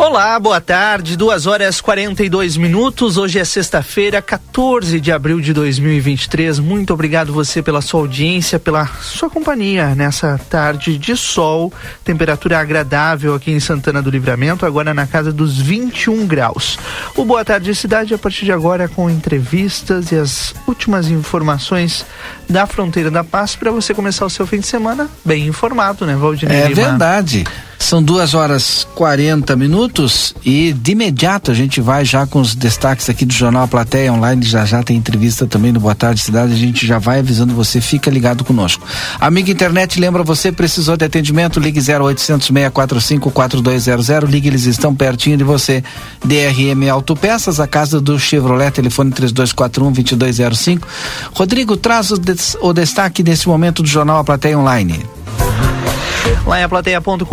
Olá, boa tarde. 2 horas 42 minutos. Hoje é sexta-feira, 14 de abril de 2023. Muito obrigado você pela sua audiência, pela sua companhia nessa tarde de sol. Temperatura agradável aqui em Santana do Livramento, agora na casa dos 21 graus. O Boa Tarde Cidade a partir de agora com entrevistas e as últimas informações da Fronteira da Paz para você começar o seu fim de semana bem informado, né, Valdir? É verdade. São duas horas 40 minutos e de imediato a gente vai já com os destaques aqui do Jornal Plateia Online. Já já tem entrevista também no Boa Tarde Cidade. A gente já vai avisando você, fica ligado conosco. Amiga internet, lembra você, precisou de atendimento? Ligue 0800 645 4200. Ligue, eles estão pertinho de você. DRM Autopeças, a casa do Chevrolet, telefone 3241 2205. Rodrigo, traz o, des o destaque desse momento do Jornal Plateia Online. Lá em aplateia.com.br,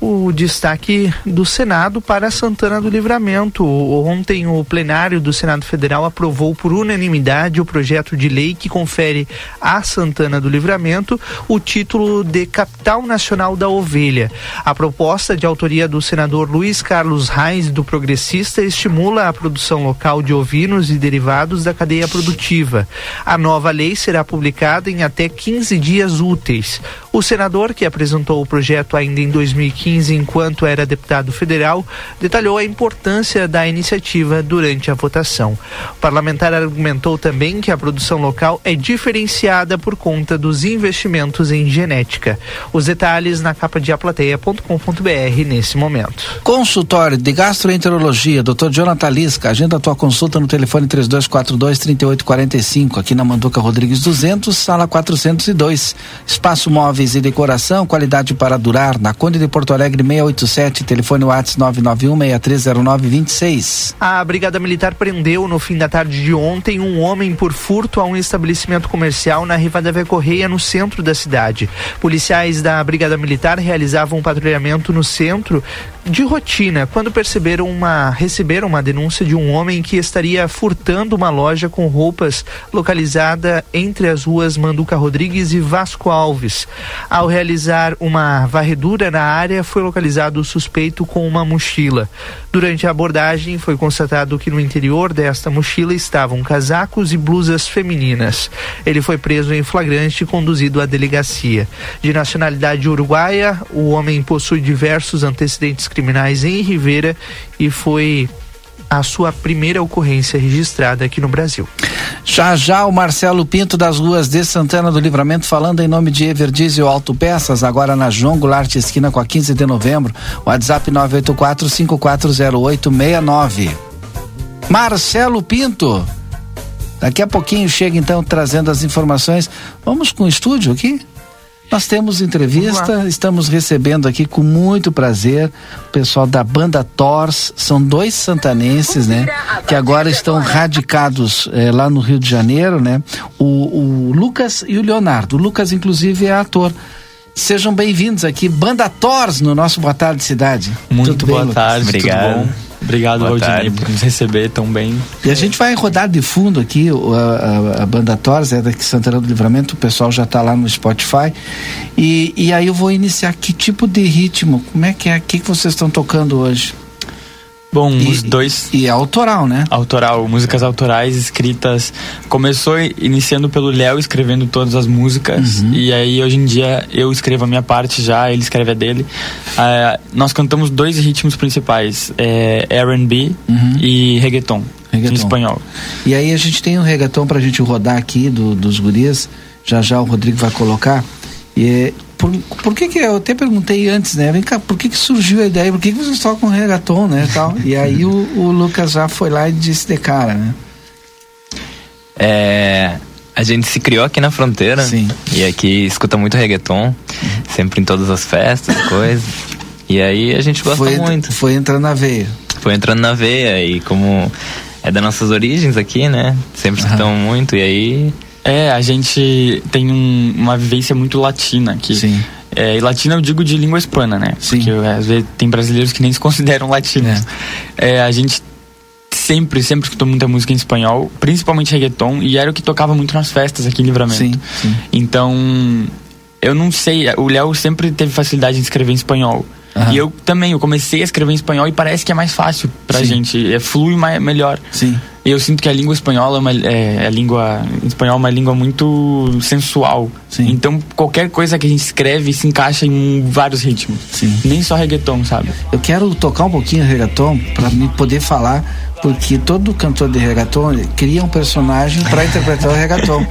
o destaque do Senado para Santana do Livramento. Ontem, o plenário do Senado Federal aprovou por unanimidade o projeto de lei que confere a Santana do Livramento o título de Capital Nacional da Ovelha. A proposta, de autoria do senador Luiz Carlos Reis, do Progressista, estimula a produção local de ovinos e derivados da cadeia produtiva. A nova lei será publicada em até 15 dias úteis. O senador, que apresentou o projeto ainda em 2015, enquanto era deputado federal, detalhou a importância da iniciativa durante a votação. O parlamentar argumentou também que a produção local é diferenciada por conta dos investimentos em genética. Os detalhes na capa de aplateia.com.br nesse momento. Consultório de Gastroenterologia, Dr. Jonathan Lisca. Agenda a tua consulta no telefone 3242 3845, aqui na Manduca Rodrigues 200, sala 402. Espaço móveis e decoração, qualidade para durar, na Conde de Porto Alegre 687, telefone WhatsApp 991-630926. A Brigada Militar prendeu no fim da tarde de ontem um homem por furto a um estabelecimento comercial na Rivadavia Correia, no centro da cidade. Policiais da Brigada Militar realizavam um patrulhamento no centro de rotina quando perceberam uma receberam uma denúncia de um homem que estaria furtando uma loja com roupas localizada entre as ruas Manduca Rodrigues e Vasco Alves. Ao realizar uma varredura na área, foi localizado o suspeito com uma mochila. Durante a abordagem, foi constatado que no interior desta mochila estavam casacos e blusas femininas. Ele foi preso em flagrante e conduzido à delegacia. De nacionalidade uruguaia, o homem possui diversos antecedentes criminais em Rivera e foi a sua primeira ocorrência registrada aqui no Brasil. Já já o Marcelo Pinto das ruas de Santana do Livramento falando em nome de Everdiesel Autopeças, agora na João Goulart esquina com a 15 de novembro. WhatsApp 984 540869. Marcelo Pinto. Daqui a pouquinho chega então trazendo as informações. Vamos com o estúdio aqui? Nós temos entrevista, estamos recebendo aqui com muito prazer o pessoal da banda Tors, são dois santanenses, né? Que agora estão radicados eh, lá no Rio de Janeiro, né? O, o Lucas e o Leonardo. O Lucas, inclusive, é ator. Sejam bem-vindos aqui, Banda Tors, no nosso Boa Tarde Cidade. Muito tudo boa bem, tarde, Obrigado. Obrigado, Boa Valdinei, tarde. por nos receber tão bem. E a gente vai rodar de fundo aqui o- a, a- a banda Tors, é daqui de Santana do Livramento, o pessoal já está lá no Spotify. E, e aí eu vou iniciar que tipo de ritmo? Como é que é? O que, que vocês estão tocando hoje? Bom, E- os dois E é autoral, né? autoral, músicas autorais escritas. Começou iniciando pelo Léo escrevendo todas as músicas Uhum. e aí hoje em dia eu escrevo a minha parte já, ele escreve a dele. Ah, nós cantamos dois ritmos principais, é, R&B Uhum. e reggaeton, Reggaeton. em espanhol. E aí a gente tem um reggaeton pra gente rodar aqui do, dos gurias. Já já o Rodrigo vai colocar. E é, por, por que que eu até perguntei antes, né? Vem cá, por que que surgiu a ideia? Por que que vocês tocam reggaeton, né? Tal? E aí o, o Lucas já foi lá e disse de cara, né? É, a gente se criou aqui na fronteira. Sim. E aqui escuta muito reggaeton, sempre em todas as festas, coisas. E aí a gente gosta Foi, muito. foi entrando na veia. Foi entrando na veia e como é das nossas origens aqui, né? Sempre escutamos muito e aí É, a gente tem um- uma vivência muito latina aqui. Sim. É, e latina eu digo de língua hispana, né? Sim. Porque às vezes tem brasileiros que nem se consideram latinos. É, a gente sempre, sempre escutou muita música em espanhol, principalmente reggaeton, e era o que tocava muito nas festas aqui em Livramento. Sim, sim. Então, eu não sei, o Léo sempre teve facilidade em escrever em espanhol. Aham. E eu também, eu comecei a escrever em espanhol e parece que é mais fácil pra Sim. gente, é, flui mais, melhor. Sim. E eu sinto que a língua espanhola é uma é, a língua em espanhol é uma língua muito sensual. Sim. Então qualquer coisa que a gente escreve se encaixa em vários ritmos. Sim. Nem só reggaeton, sabe? Eu quero tocar um pouquinho reggaeton para me poder falar, porque todo cantor de reggaeton cria um personagem para interpretar o reggaeton.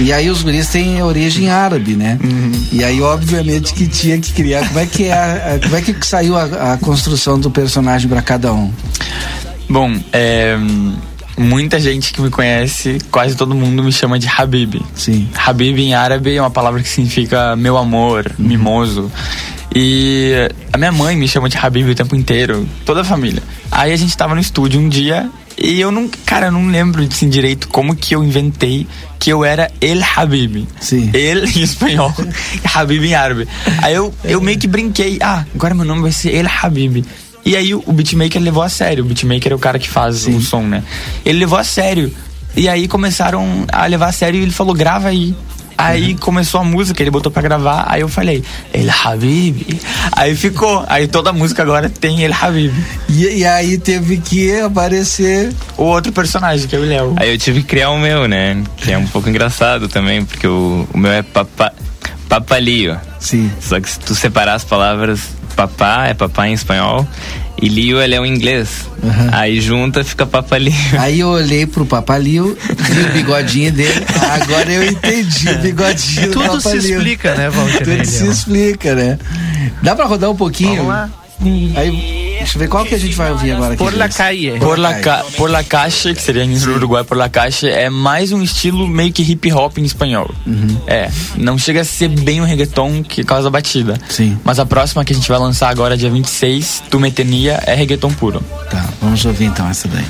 E aí os guris têm origem árabe, né? E aí obviamente que tinha que criar. Como é que é, a- a- como é que saiu a, a construção do personagem para cada um? Bom, é, muita gente que me conhece, quase todo mundo me chama de Habib. Sim. Habib em árabe é uma palavra que significa meu amor, mimoso. E a minha mãe me chama de Habib o tempo inteiro, toda a família. Aí a gente tava no estúdio um dia e eu não, cara, eu não lembro assim, direito como que eu inventei que eu era El Habib. Sim. El em espanhol e Habib em árabe. Aí eu, eu meio que brinquei, ah, agora meu nome vai ser El Habib. E aí o, beatmaker levou a sério, o beatmaker é o cara que faz o som, né? Ele levou a sério. E aí começaram a levar a sério e ele falou, grava aí. Aí começou a música, ele botou pra gravar, aí eu falei, El Habib. Aí ficou, aí toda a música agora tem El Habib. E, e aí teve que aparecer. O outro personagem, que é o Léo. Aí eu tive que criar o meu, né? Que é um pouco engraçado também, porque o, o meu é papa, papalio. Sim. Só que se tu separar as palavras, papá é papá em espanhol e Lio ele é o inglês. Aí junta fica papalio. Aí eu olhei pro Papalio, vi o bigodinho dele. Agora eu entendi o bigodinho do Tudo se explica, né, Walter? Tudo se explica, né? Dá pra rodar um pouquinho? Vamos lá. Aí, deixa eu ver qual que a gente vai ouvir agora aqui. Por la calle. Por la, ca por la Caixa, que seria em Uruguai por la Caixa, é mais um estilo meio que hip hop em espanhol. É, não chega a ser bem um reggaeton que causa batida. Sim. Mas a próxima que a gente vai lançar agora, dia 26, Tu Metenia, é reggaeton puro. Tá, vamos ouvir então essa daí.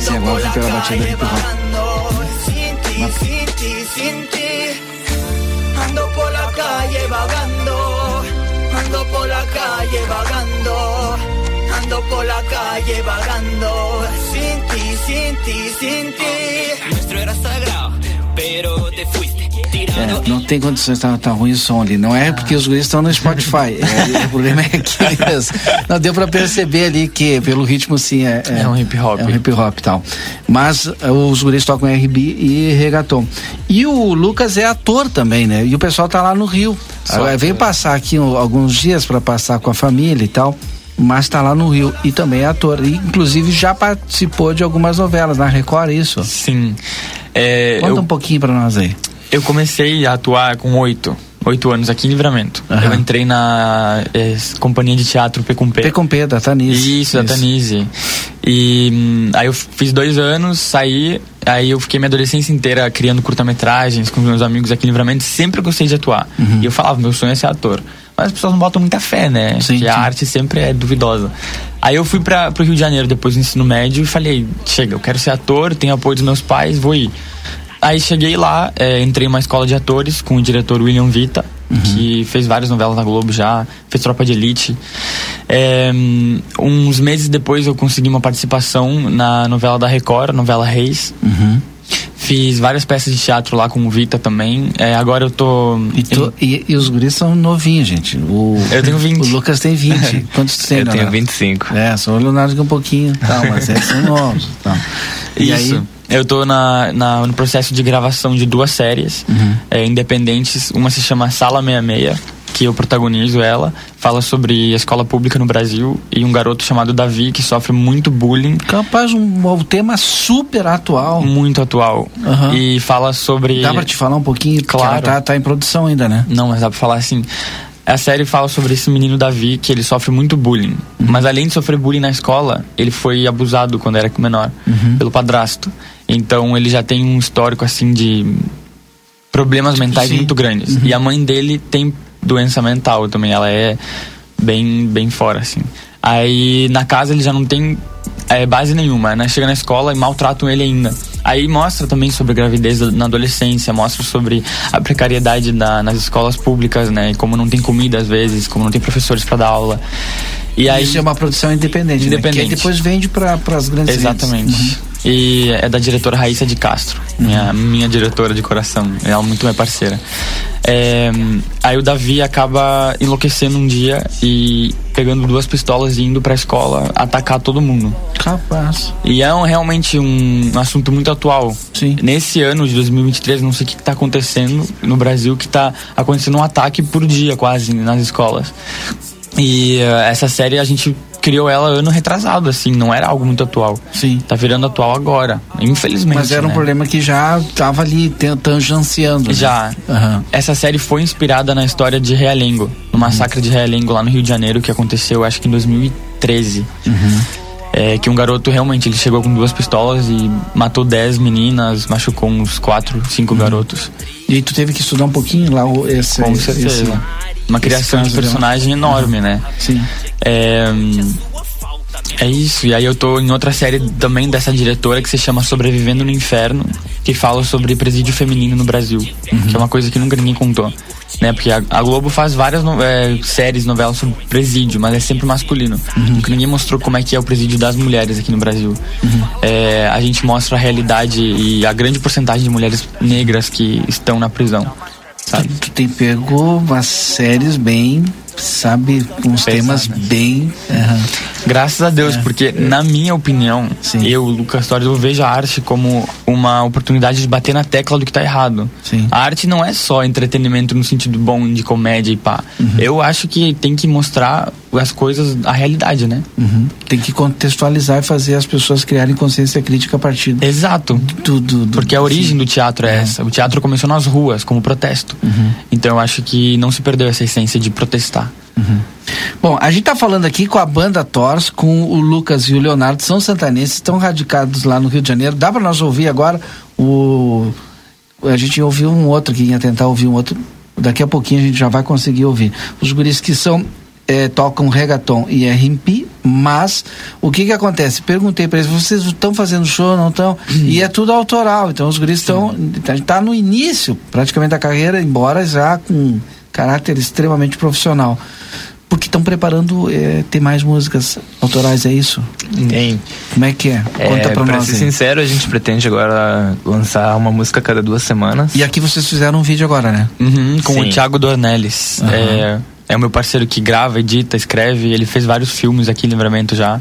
Sim, agora vou pela batida hip hop. Sin ti, sin ti, sin ti. Ando por la calle vagando. Calle vagando. Ando por la calle vagando. Sin ti, sin ti, sin ti. Nuestro era sagrado, pero te fuiste. É, não tem condições, tá, tá ruim o som ali. Não é porque os guris estão no Spotify. É, o problema é que mesmo. Não deu pra perceber ali que pelo ritmo sim é. É um hip hop. É um hip hop e tal. Mas eh, os guris tocam RB e reggaeton. E o Lucas é ator também, né? E o pessoal tá lá no Rio. Só Veio ator. passar aqui alguns dias pra passar com a família e tal. Mas tá lá no Rio e também é ator. E, inclusive já participou de algumas novelas na Record, é isso? Sim. É, Conta eu, um pouquinho pra nós aí. Eu comecei a atuar com oito. Oito anos aqui em Livramento. Aham. Eu entrei na é, companhia de teatro P com P. P com P, da Tanise. Isso, da Tanise. E hum, aí eu fiz dois anos, saí, aí eu fiquei minha adolescência inteira criando curta-metragens com meus amigos aqui em Livramento, sempre gostei de atuar. Uhum. E eu falava, meu sonho é ser ator. Mas as pessoas não botam muita fé, né? Sim, que a arte sempre é duvidosa. Aí eu fui para pro Rio de Janeiro depois do ensino médio e falei, chega, eu quero ser ator, tenho apoio dos meus pais, vou ir. Aí cheguei lá, é, entrei em uma escola de atores com o diretor William Vita, que fez várias novelas na Globo já, fez Tropa de Elite. É, hum, uns meses depois eu consegui uma participação na novela da Record, a novela Reis. Uhum. Fiz várias peças de teatro lá com o Vita também. É, agora eu tô. E, tu- e- e os guris são novinhos, gente. O, Eu tenho 20. O Lucas tem 20. Quantos tu tem, Eu tenho Leonardo? 25. É, só o Leonardo que é um pouquinho, tal, mas eles são novos. Tal. E Isso. aí, Eu tô na, na- no processo de gravação de duas séries Uhum. é, independentes. Uma se chama Sala 66, que eu protagonizo ela. Fala sobre a escola pública no Brasil. E um garoto chamado Davi, que sofre muito bullying. capaz, um, um tema super atual. Muito atual. Aham. E fala sobre. Dá pra te falar um pouquinho? Claro. tá, tá em produção ainda, né? Não, mas dá pra falar assim. A série fala sobre esse menino Davi, que ele sofre muito bullying. Uhum. Mas além de sofrer bullying na escola, ele foi abusado quando era menor, Uhum. pelo padrasto. Então ele já tem um histórico, assim, de problemas mentais sim. muito grandes. E a mãe dele tem doença mental também, ela é bem, bem fora, assim. Aí na casa ele já não tem é, base nenhuma, né? Chega na escola e maltratam ele ainda. Aí mostra também sobre gravidez na adolescência, mostra sobre a precariedade da, nas escolas públicas, né? E como não tem comida às vezes, como não tem professores para dar aula. E aí, Isso é uma produção independente, independente. Né? que depois vende para as grandes Exatamente. Uhum. E é da diretora Raíssa de Castro, minha, minha diretora de coração. Ela é muito minha parceira. É, aí o Davi acaba enlouquecendo um dia e pegando duas pistolas e indo pra escola atacar todo mundo. Capaz. E é um, realmente um assunto muito atual. Sim. Nesse ano de 2023, não sei o que, está acontecendo no Brasil, que está acontecendo um ataque por dia quase nas escolas. E uh, essa série a gente criou ela ano retrasado, assim, não era algo muito atual. Sim. Tá virando atual agora, infelizmente. Mas era um né? problema que já tava ali tangenciando. Né? Já. Uhum. Essa série foi inspirada na história de Realengo, no massacre uhum. de Realengo lá no Rio de Janeiro, que aconteceu acho que em 2013. Uhum. É, que um garoto realmente ele chegou com duas pistolas e matou dez meninas, machucou uns quatro, cinco uhum. garotos. E tu teve que estudar um pouquinho lá esse. Com certeza. Esse uma criação de personagem enorme, né? Sim. É, é isso, e aí eu tô em outra série também dessa diretora que se chama Sobrevivendo no Inferno, que fala sobre presídio feminino no Brasil, uhum. que é uma coisa que nunca ninguém contou. Né, porque a, a Globo faz várias no, é, séries, novelas sobre presídio, mas é sempre masculino. Uhum. Porque ninguém mostrou como é que é o presídio das mulheres aqui no Brasil. Uhum. É, a gente mostra a realidade e a grande porcentagem de mulheres negras que estão na prisão sabe? Tu, tem pego umas séries bem, sabe, com uns temas bem. Uhum. Graças a Deus, é. porque na minha opinião, Sim. eu, Lucas Torres, eu vejo a arte como uma oportunidade de bater na tecla do que tá errado. Sim. A arte não é só entretenimento no sentido bom de comédia e pá. Uhum. Eu acho que tem que mostrar as coisas, a realidade, né? Uhum. Tem que contextualizar e fazer as pessoas criarem consciência crítica a partir Exato. Do, do, do Porque a origem sim. do teatro é, é, essa. O teatro começou nas ruas, como protesto. Uhum. Então eu acho que não se perdeu essa essência de protestar. Uhum. Bom, a gente está falando aqui com a banda Tors, com o Lucas e o Leonardo, são santanenses, estão radicados lá no Rio de Janeiro. Dá para nós ouvir agora o. A gente ouviu um outro que ia tentar ouvir um outro. Daqui a pouquinho a gente já vai conseguir ouvir. Os guris que são é, tocam reggaeton e R&B, mas o que que acontece? Perguntei para eles, vocês estão fazendo show, não estão? Uhum. E é tudo autoral, então os guris estão, está no início praticamente da carreira, embora já com caráter extremamente profissional. Porque estão preparando é, ter mais músicas autorais, é isso? Tem. Como é que é? Conta é, pra, pra nós. Pra ser aí. sincero, a gente pretende agora lançar uma música a cada duas semanas. E aqui vocês fizeram um vídeo agora, né? Uhum, com Sim. o Thiago Dornelles. Uhum. É, é o meu parceiro que grava, edita, escreve. Ele fez vários filmes aqui em Livramento já.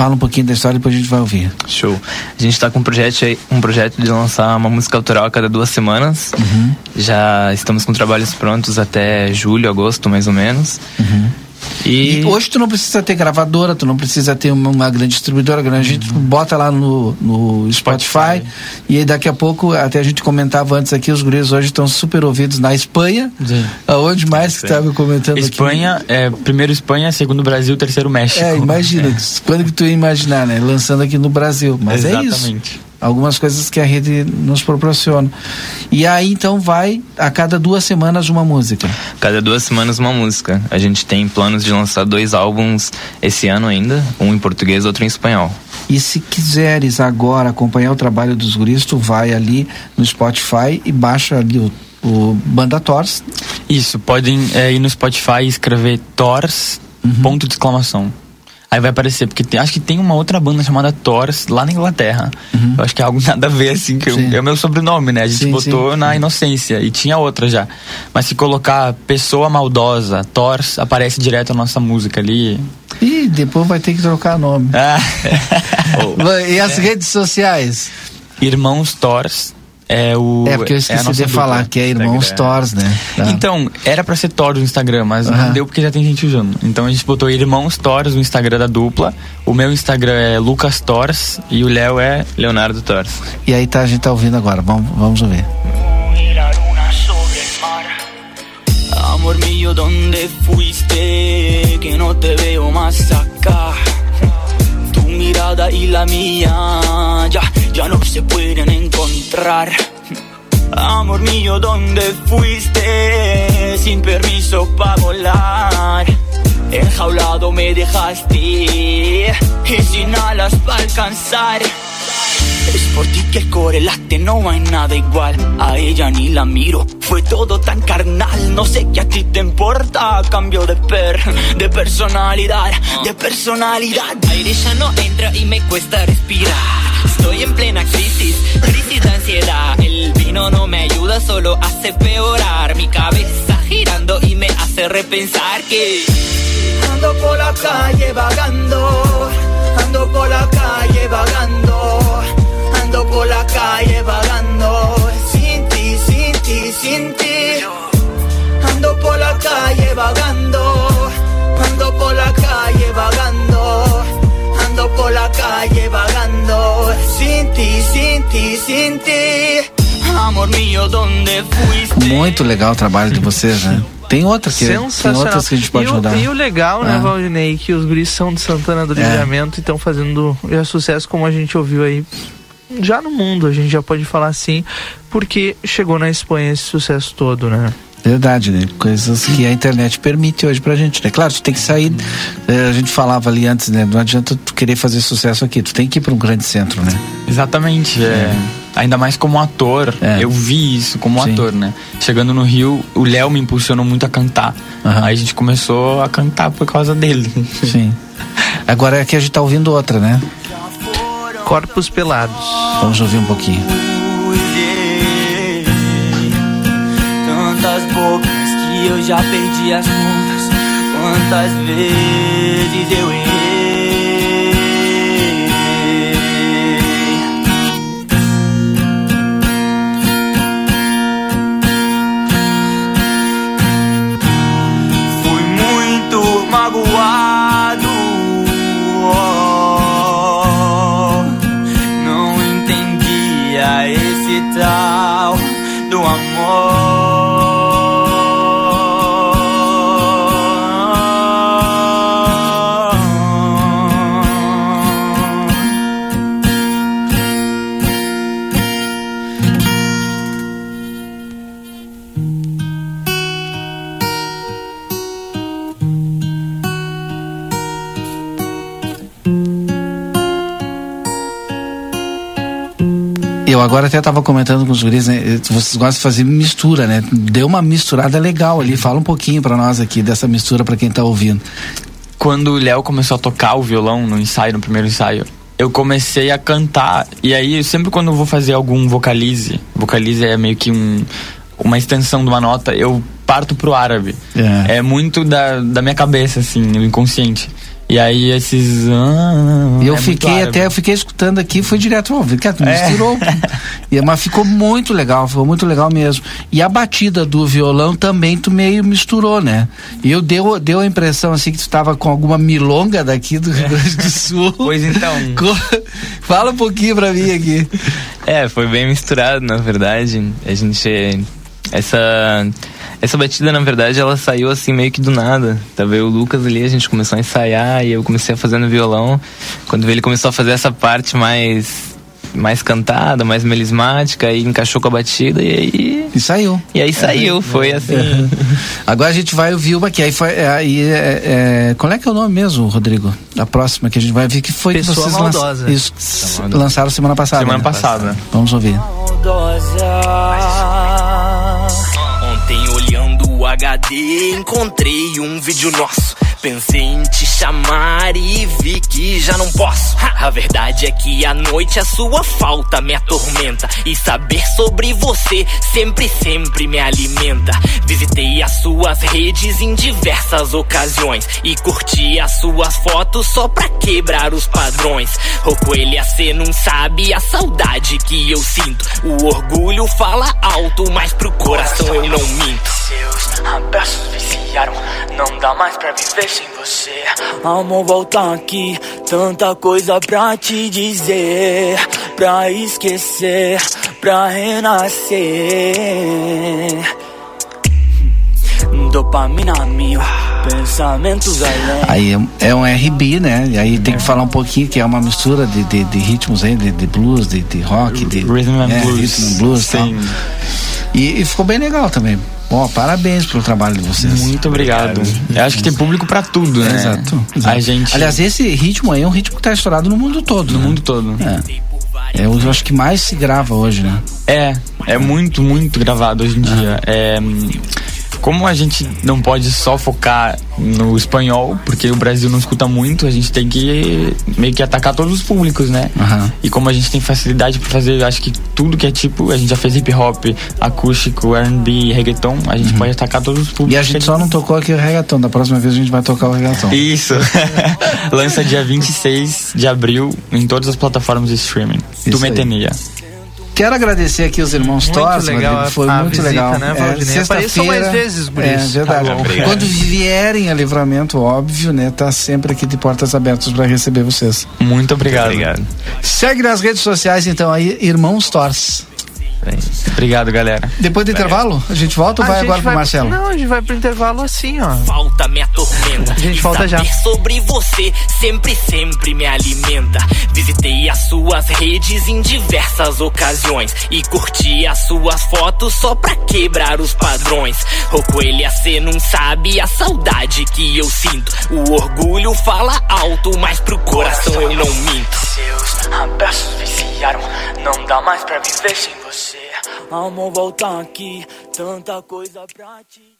Fala um pouquinho da história e depois a gente vai ouvir. Show. A gente está com um projeto, um projeto de lançar uma música autoral a cada duas semanas. Uhum. Já estamos com trabalhos prontos até julho, agosto, mais ou menos. Uhum. E... e... hoje tu não precisa ter gravadora, tu não precisa ter uma, uma grande distribuidora, a gente uhum. bota lá no, no Spotify, Spotify, e aí daqui a pouco, até a gente comentava antes aqui, os guris hoje estão super ouvidos na Espanha. Sim. Aonde mais que estava comentando Espanha, aqui? é, primeiro Espanha, segundo Brasil, terceiro México. É, imagina, é. quando que tu ia imaginar, né? Lançando aqui no Brasil. Mas Exatamente. é isso algumas coisas que a rede nos proporciona. E aí então vai a cada duas semanas uma música. Cada duas semanas uma música. A gente tem planos de lançar dois álbuns esse ano ainda, um em português, outro em espanhol. E se quiseres agora acompanhar o trabalho dos guris, tu vai ali no Spotify e baixa ali o, o Banda Tors. Isso, podem é, ir no Spotify e escrever Tors, uhum. ponto de exclamação. Aí vai aparecer, porque tem, acho que tem uma outra banda chamada Thors lá na Inglaterra. Uhum. Eu acho que é algo nada a ver, assim, que eu, é o meu sobrenome, né? A gente sim, botou sim, na sim. inocência e tinha outra já. Mas se colocar pessoa maldosa, Thors, aparece direto a nossa música ali. Ih, depois vai ter que trocar nome. Ah. e as é. redes sociais? Irmãos Thors é o. É porque eu esqueci é de falar que é Irmãos Thors, né? Tá. Então, era pra ser Thor no Instagram, mas uhum. não deu porque já tem gente usando. Então a gente botou Irmãos Thors no Instagram da dupla. O meu Instagram é Lucas Thors e o Léo é Leonardo Thors. E aí tá, a gente tá ouvindo agora, vamos, vamos ouvir. Amor mío, ¿dónde fuiste? Que no te veo más acá. Tu mirada y la mía ya ya no se pueden encontrar. Amor mío, ¿dónde fuiste? Sin permiso para volar. Enjaulado me dejaste y sin alas para alcanzar. Es por ti que el core late, no hay nada igual. A ella ni la miro, fue todo tan carnal. No sé qué a ti te importa. Cambio de per, de personalidad, de personalidad. Aire ya no entra y me cuesta respirar. Estoy en plena crisis, crisis de ansiedad. El vino no me ayuda, solo hace peorar. Mi cabeza girando y me hace repensar que Ando por la calle vagando, ando por la calle vagando, ando por la calle vagando, sin ti, sin ti, sin ti. Ando por la calle vagando, ando por la calle vagando, ando por la calle vagando, sin ti, sin ti, sin ti. Amor mío, ¿dónde fuiste? Muito legal o trabalho de vocês, né? Tem outras que, tem outras que a gente pode e, o- rodar. e o legal, né, É. Valdinei, que os guris são de Santana do É. Livramento e estão fazendo é, sucesso como a gente ouviu aí. Já no mundo, a gente já pode falar assim, porque chegou na Espanha esse sucesso todo, né? Verdade, né? Coisas que a internet permite hoje pra gente, né? Claro, tu tem que sair. eh, a gente falava ali antes, né? Não adianta tu querer fazer sucesso aqui, tu tem que ir pra um grande centro, né? Exatamente. É. Ainda mais como ator. É. Eu vi isso como Sim. ator, né? Chegando no Rio, o Léo me impulsionou muito a cantar. Aham. Aí a gente começou a cantar por causa dele. Sim. Agora aqui a gente tá ouvindo outra, né? Corpos pelados. Vamos ouvir um pouquinho. Tantas bocas que eu já perdi as contas. Quantas vezes eu errei. Agora até tava comentando com os guris, né? eh, Vocês gostam de fazer mistura, né? Deu uma misturada legal ali. Fala um pouquinho pra nós aqui dessa mistura pra quem tá ouvindo. Quando o Léo começou a tocar o violão no ensaio, no primeiro ensaio, eu comecei a cantar. E aí, sempre quando eu vou fazer algum vocalize, vocalize é meio que um, uma extensão de uma nota, eu parto pro árabe. É. É, muito da, da minha cabeça, assim, no inconsciente. E aí esses. ah, E eu é fiquei até, eu fiquei escutando aqui, foi direto, tu É. misturou. E, mas ficou muito legal, ficou muito legal mesmo. E a batida do violão também tu meio misturou, né? E eu deu, deu a impressão assim que tu tava com alguma milonga daqui do Rio Grande do Sul. Pois então. Fala um pouquinho pra mim aqui. É, foi bem misturado, na verdade. A gente. Essa. Essa batida, na verdade, ela saiu assim meio que do nada. Tava eu e o Lucas ali, a gente começou a ensaiar e eu comecei a fazer no violão. Quando ele começou a fazer essa parte mais. mais cantada, mais melismática, aí encaixou com a batida e aí. E saiu. E aí saiu, foi assim. Agora a gente vai ouvir uma que aí foi. é, Aí é, é, qual é que é o nome mesmo, Rodrigo? Da próxima que a gente vai ver que foi Pessoa que vocês Maldosa. Isso, lançaram semana passada. Semana né? passada. Vamos ouvir. maldosa. HD encontrei um vídeo nosso. Pensei em te chamar e vi que já não posso. A verdade é que à noite a sua falta me atormenta. E saber sobre você sempre, sempre me alimenta. Visitei as suas redes em diversas ocasiões. E curti as suas fotos só pra quebrar os padrões. Ô coelha, cê não sabe a saudade que eu sinto. O orgulho fala alto, mas pro coração eu não minto. Seus abraços viciaram, não dá mais pra viver sem você. Amor, volta aqui, tanta coisa pra te dizer, pra esquecer, pra renascer. Dopamina mil, pensamentos além. Aí é, é um RB, né? E aí tem que falar um pouquinho que é uma mistura de, de, de ritmos aí, de, de blues, de, de rock, de Rhythm and é, blues. rhythm and blues e tal. E, e ficou bem legal também. Ó, parabéns pelo trabalho de vocês. Muito obrigado. Eu acho que tem público pra tudo, né? Exato, exato. A gente. Aliás, esse ritmo aí é um ritmo que tá estourado no mundo todo. no né? mundo todo. É. É o eu acho que mais se grava hoje, né? É, é muito, muito gravado hoje em dia. É, como a gente não pode só focar no espanhol, porque o Brasil não escuta muito, a gente tem que meio que atacar todos os públicos, né? Aham. E como a gente tem facilidade pra fazer, acho que tudo que é tipo, a gente já fez hip hop, acústico, R&B, reggaeton, a gente pode atacar todos os públicos. E a gente só não tocou aqui o reggaeton. Da próxima vez a gente vai tocar o reggaeton. Isso. Lança dia 26 de abril em todas as plataformas de streaming. Isso do aí. Quero agradecer aqui os irmãos Muito Torres, legal Rodrigo, foi muito visita, legal. né, Valdinei? Apareçam mais vezes, guris. É verdade. Tá. Quando vierem a livramento, óbvio, né? Tá sempre aqui de portas abertas para receber vocês. Muito obrigado. Obrigado. Segue nas redes sociais, então, aí, Irmãos Obrigado, galera. Depois do intervalo, a gente volta ou A vai agora pro Marcelo? Não, a gente vai pro intervalo assim, ó. Falta me atormenta. A gente volta já. Sobre você sempre, sempre me alimenta. Visitei as suas redes em diversas ocasiões e curti as suas fotos só pra quebrar os padrões. Ô coelha, cê não sabe a saudade que eu sinto. O orgulho fala alto, mas pro coração eu não minto. Seus abraços viciaram, não dá mais pra viver sem você. Amor, volta aqui, tanta coisa pra te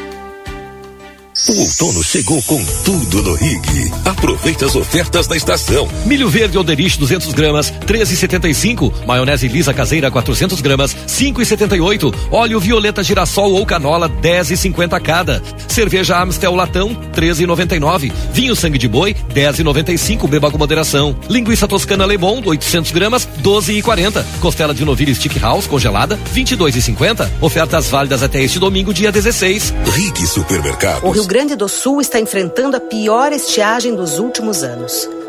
O outono chegou com tudo no Rig. Aproveite as ofertas da estação. Milho verde Alderich 200 gramas, 13,75. Maionese lisa caseira 400 gramas, 5,78. Óleo violeta girassol ou canola 10,50 cada. Cerveja Amstel latão 13,99. Vinho sangue de boi 10,95. Beba com moderação. Linguiça toscana Lebon 800 gramas 12,40. Costela de novilho Stick House congelada 22,50. Ofertas válidas até este domingo dia 16. Rig Supermercados. Rio Grande do Sul está enfrentando a pior estiagem dos últimos anos.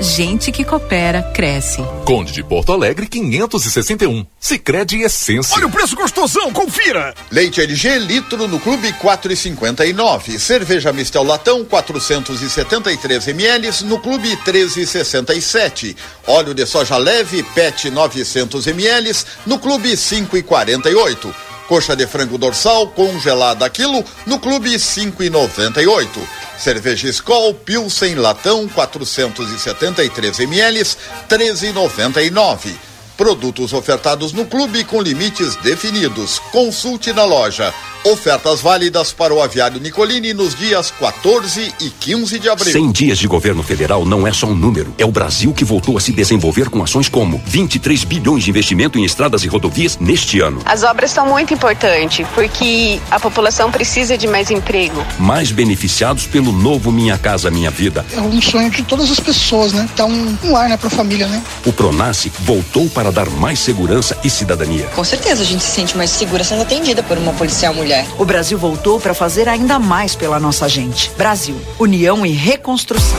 gente que coopera cresce. Conde de Porto Alegre 561. Sicredi Essência. Olha o preço gostosão, confira! Leite LG litro no Clube 4,59. Cerveja Mistel Latão 473 ml no Clube 13,67. Óleo de soja leve PET 900 ml no Clube 5,48. Coxa de frango dorsal congelada quilo no Clube 5,98. Cerveja Skol Pilsen Latão 473 ml 13,99. Produtos ofertados no clube com limites definidos. Consulte na loja. Ofertas válidas para o aviário Nicolini nos dias 14 e 15 de abril. 100 dias de governo federal não é só um número. É o Brasil que voltou a se desenvolver com ações como 23 bilhões de investimento em estradas e rodovias neste ano. As obras são muito importantes porque a população precisa de mais emprego. Mais beneficiados pelo novo Minha Casa Minha Vida. É um sonho de todas as pessoas, né? Dar um, um lar, né, pra família, né? O Pronace voltou para para dar mais segurança e cidadania. Com certeza a gente se sente mais segura sendo atendida por uma policial mulher. O Brasil voltou para fazer ainda mais pela nossa gente. Brasil, união e reconstrução.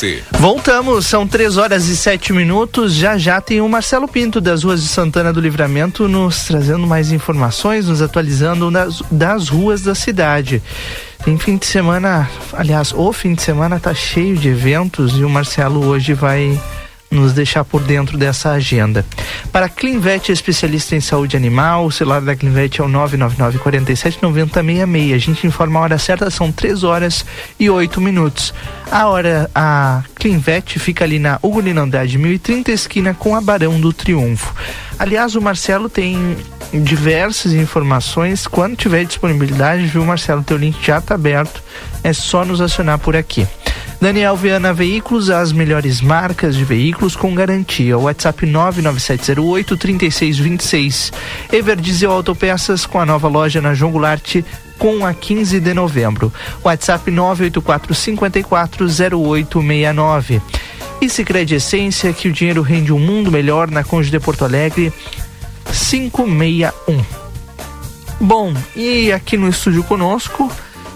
RCC. Voltamos, são três horas e sete minutos. Já já tem o Marcelo Pinto das ruas de Santana do Livramento nos trazendo mais informações, nos atualizando das, das ruas da cidade. Tem fim de semana, aliás, o fim de semana tá cheio de eventos e o Marcelo hoje vai nos deixar por dentro dessa agenda. Para Clinvet, especialista em saúde animal, o celular da Clinvet é o 999 47 90 66. A gente informa a hora certa, são 3 horas e 8 minutos. A hora, a Clinvet fica ali na Ugolino Andrade 1030, esquina com a Barão do Triunfo. Aliás, o Marcelo tem diversas informações. Quando tiver disponibilidade, viu, Marcelo? Teu link já está aberto. É só nos acionar por aqui. Daniel Viana Veículos, as melhores marcas de veículos com garantia. WhatsApp 99708 3626. Everdiesel Autopeças com a nova loja na João Goulart com a 15 de novembro. WhatsApp 984 54 0869. E Sicredi Essência, que o dinheiro rende um mundo melhor na Conde de Porto Alegre 561. Bom, e aqui no estúdio conosco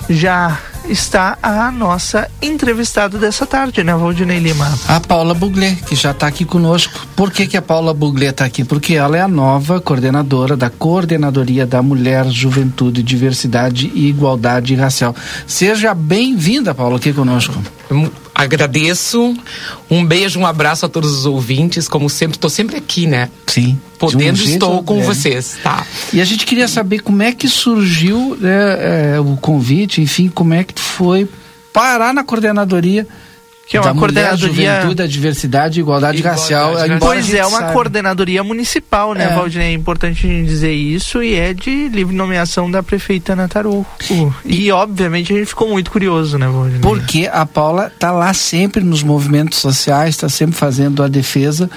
já está a nossa entrevistada dessa tarde, né, Valdinei Lima? A Paula Buglé, que já está aqui conosco. Por que, que a Paula Buglé está aqui? Porque ela é a nova coordenadora da Coordenadoria da Mulher, Juventude, Diversidade e Igualdade Racial. Seja bem-vinda, Paula, aqui conosco. Agradeço. Um beijo, um abraço a todos os ouvintes. Como sempre, estou sempre aqui, né? Sim. Podendo, um estou com é. vocês, tá? E a gente queria saber como é que surgiu né, é, o convite, enfim, como é que foi parar na coordenadoria que é uma da coordenadoria mulher, juventude, a diversidade e igualdade, igualdade racial. racial. Pois é, uma saiba. coordenadoria municipal, né, É. Valdinei? É importante a gente dizer isso e é de livre nomeação da prefeita Ana Taruco. E, obviamente, a gente ficou muito curioso, né, Valdinei? Porque a Paula tá lá sempre nos movimentos sociais, está sempre fazendo a defesa,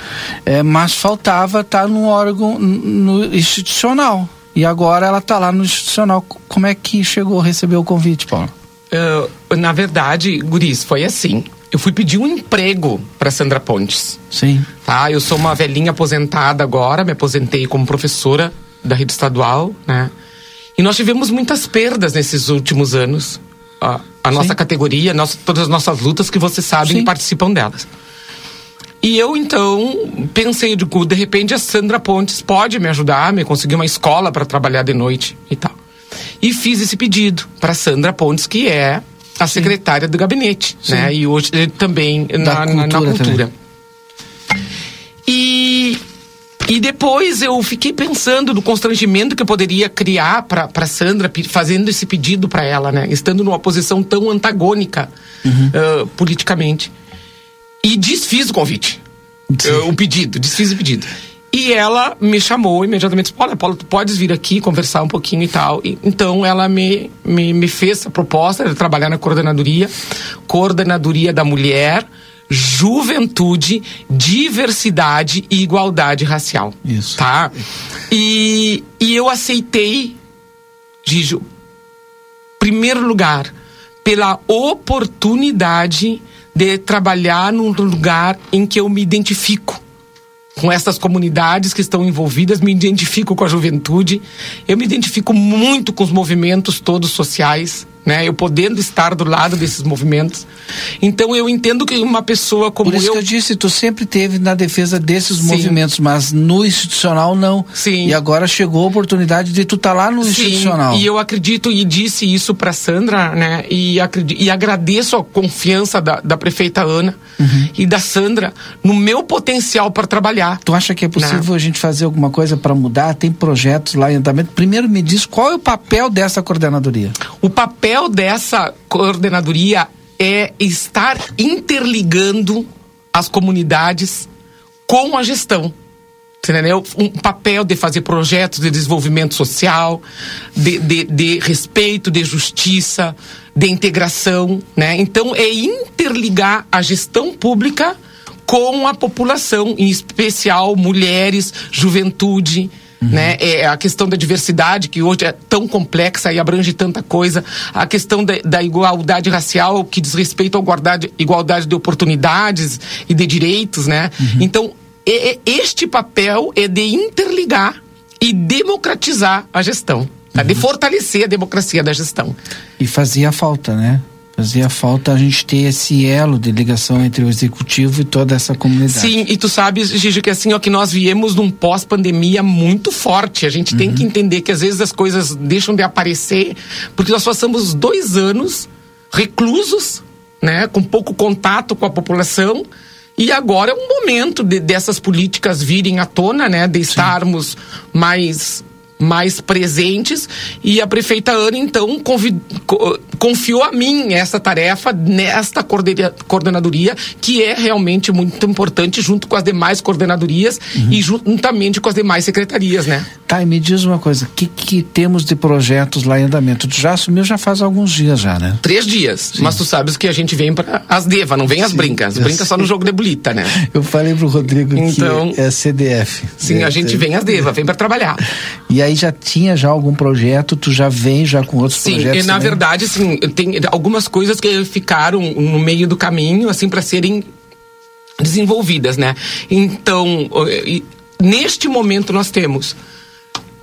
é, mas faltava estar num órgão no institucional. E agora ela está lá no institucional. Como é que chegou a receber o convite, Paula? Ah, na verdade, Guris, foi assim. Eu fui pedir um emprego para Sandra Pontes. Sim. Tá? Eu sou uma velhinha aposentada agora, me aposentei como professora da rede estadual, né? E nós tivemos muitas perdas nesses últimos anos. A, a nossa categoria, nossa, todas as nossas lutas que vocês sabem participam delas. E eu então pensei, digo, de repente a Sandra Pontes pode me ajudar, me conseguir uma escola para trabalhar de noite e tal. E fiz esse pedido para Sandra Pontes, que é a secretária do gabinete, Sim. né? E hoje eh, também na, na- na cultura cultura. E, e depois eu fiquei pensando no constrangimento que eu poderia criar para Sandra, fazendo esse pedido para ela, né? Estando numa posição tão antagônica ah, politicamente. E desfiz o convite. Ah, o pedido, desfiz o pedido. E ela me chamou imediatamente, olha, Paulo, tu podes vir aqui conversar um pouquinho e tal. E, então ela me, me, me fez a proposta de trabalhar na coordenadoria, coordenadoria da mulher, juventude, diversidade e igualdade racial. Isso. Tá? E, e eu aceitei, Gijo, primeiro lugar, pela oportunidade de trabalhar num lugar em que eu me identifico com essas comunidades que estão envolvidas, me identifico com a juventude, eu me identifico muito com os movimentos todos sociais, né? Eu podendo estar do lado desses movimentos. Então eu entendo que uma pessoa como Por isso eu que eu disse, tu sempre teve na defesa desses movimentos, mas no institucional não. Sim. E agora chegou a oportunidade de tu estar tá lá no Sim, institucional. E eu acredito e disse isso para Sandra, né? E, acredito, e agradeço a confiança da, da prefeita Ana Uhum. e da Sandra no meu potencial para trabalhar. Tu acha que é possível a gente fazer alguma coisa para mudar? Tem projetos lá em andamento? Primeiro me diz qual é o papel dessa coordenadoria. O papel dessa coordenadoria é estar interligando as comunidades com a gestão. Entendeu? Um papel de fazer projetos de desenvolvimento social, de, de, de respeito, de justiça, de integração. Né? Então, é interligar a gestão pública com a população, em especial mulheres, juventude. Né? É a questão da diversidade, que hoje é tão complexa e abrange tanta coisa. A questão da, da igualdade racial, que diz respeito à igualdade, igualdade de oportunidades e de direitos. Né? Então, e- e- este papel é de interligar e democratizar a gestão. tá? De fortalecer a democracia da gestão. E fazia falta, né? Fazia falta a gente ter esse elo de ligação entre o executivo e toda essa comunidade. Sim, e tu sabes, Gigi, que assim, ó, que nós viemos num pós-pandemia muito forte. A gente tem que entender que às vezes as coisas deixam de aparecer, porque nós passamos dois anos reclusos, né, com pouco contato com a população. E agora é um momento de, dessas políticas virem à tona, né, de estarmos mais mais presentes e a prefeita Ana então convid- co- confiou a mim essa tarefa nesta coordena- coordenadoria que é realmente muito importante junto com as demais coordenadorias e juntamente com as demais secretarias, né? Tá, e me diz uma coisa, o que, que temos de projetos lá em andamento? Tu já assumiu já faz alguns dias já, né? Três dias, mas tu sabes que a gente vem para as deva, não vem as Sim, brincas. eu Brincas só no jogo de bolita, né? Eu falei pro Rodrigo Então- que é CDF. Sim, a gente vem as deva, vem para trabalhar. E aí já tinha já algum projeto, tu já vem já com outros Sim, projetos e na também? verdade, assim, tem algumas coisas que ficaram no meio do caminho, assim, para serem desenvolvidas, né? Então, neste momento nós temos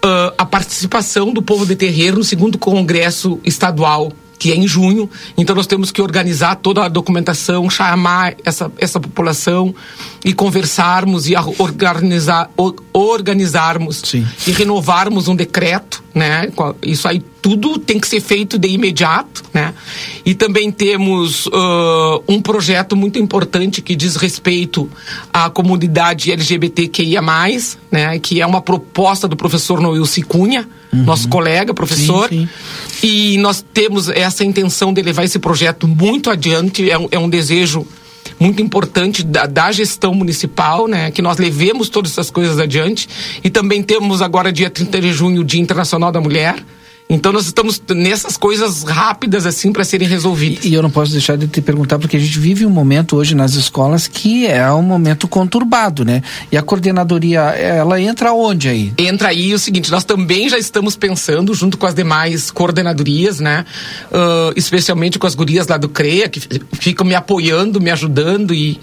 ah, a participação do povo de terreiro no segundo congresso estadual que é em junho, então nós temos que organizar toda a documentação, chamar essa, essa população e conversarmos e organizar, organizarmos e renovarmos um decreto, né? Isso aí tudo tem que ser feito de imediato, né? E também temos ah, um projeto muito importante que diz respeito à comunidade LGBTQIA+, né? Que é uma proposta do professor Noel Cunha, nosso colega, professor. Sim, E nós temos essa intenção de levar esse projeto muito adiante, é um, é um desejo muito importante da, da gestão municipal, né? Que nós levemos todas essas coisas adiante. E também temos agora, dia 30 de junho, o Dia Internacional da Mulher. Então nós estamos nessas coisas rápidas, assim, para serem resolvidas. E eu não posso deixar de te perguntar, porque a gente vive um momento hoje nas escolas que é um momento conturbado, né? E a coordenadoria, ela entra onde aí? Entra aí o seguinte, nós também já estamos pensando, junto com as demais coordenadorias, né? Ah, especialmente com as gurias lá do CREA, que fi- ficam me apoiando, me ajudando e.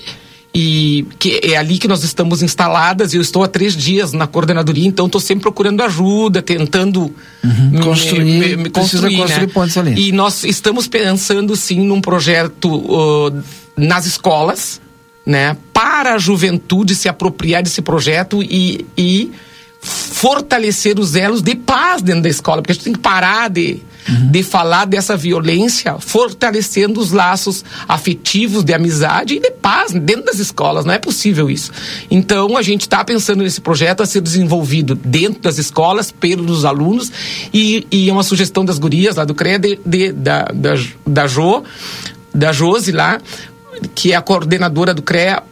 E que é ali que nós estamos instaladas. Eu estou há três dias na coordenadoria, então estou sempre procurando ajuda, tentando me- Construir, me- me precisa construir, construir né? pontes ali. E nós estamos pensando sim num projeto ah, nas escolas, né, para a juventude se apropriar desse projeto e, e fortalecer os elos de paz dentro da escola, porque a gente tem que parar de, de falar dessa violência, fortalecendo os laços afetivos de amizade e de paz dentro das escolas. Não é possível isso. Então, a gente está pensando nesse projeto a ser desenvolvido dentro das escolas, pelos alunos, e, e é uma sugestão das gurias lá do CREA, de, de- da, da, da Jo, da Josi lá, que é a coordenadora do CREA,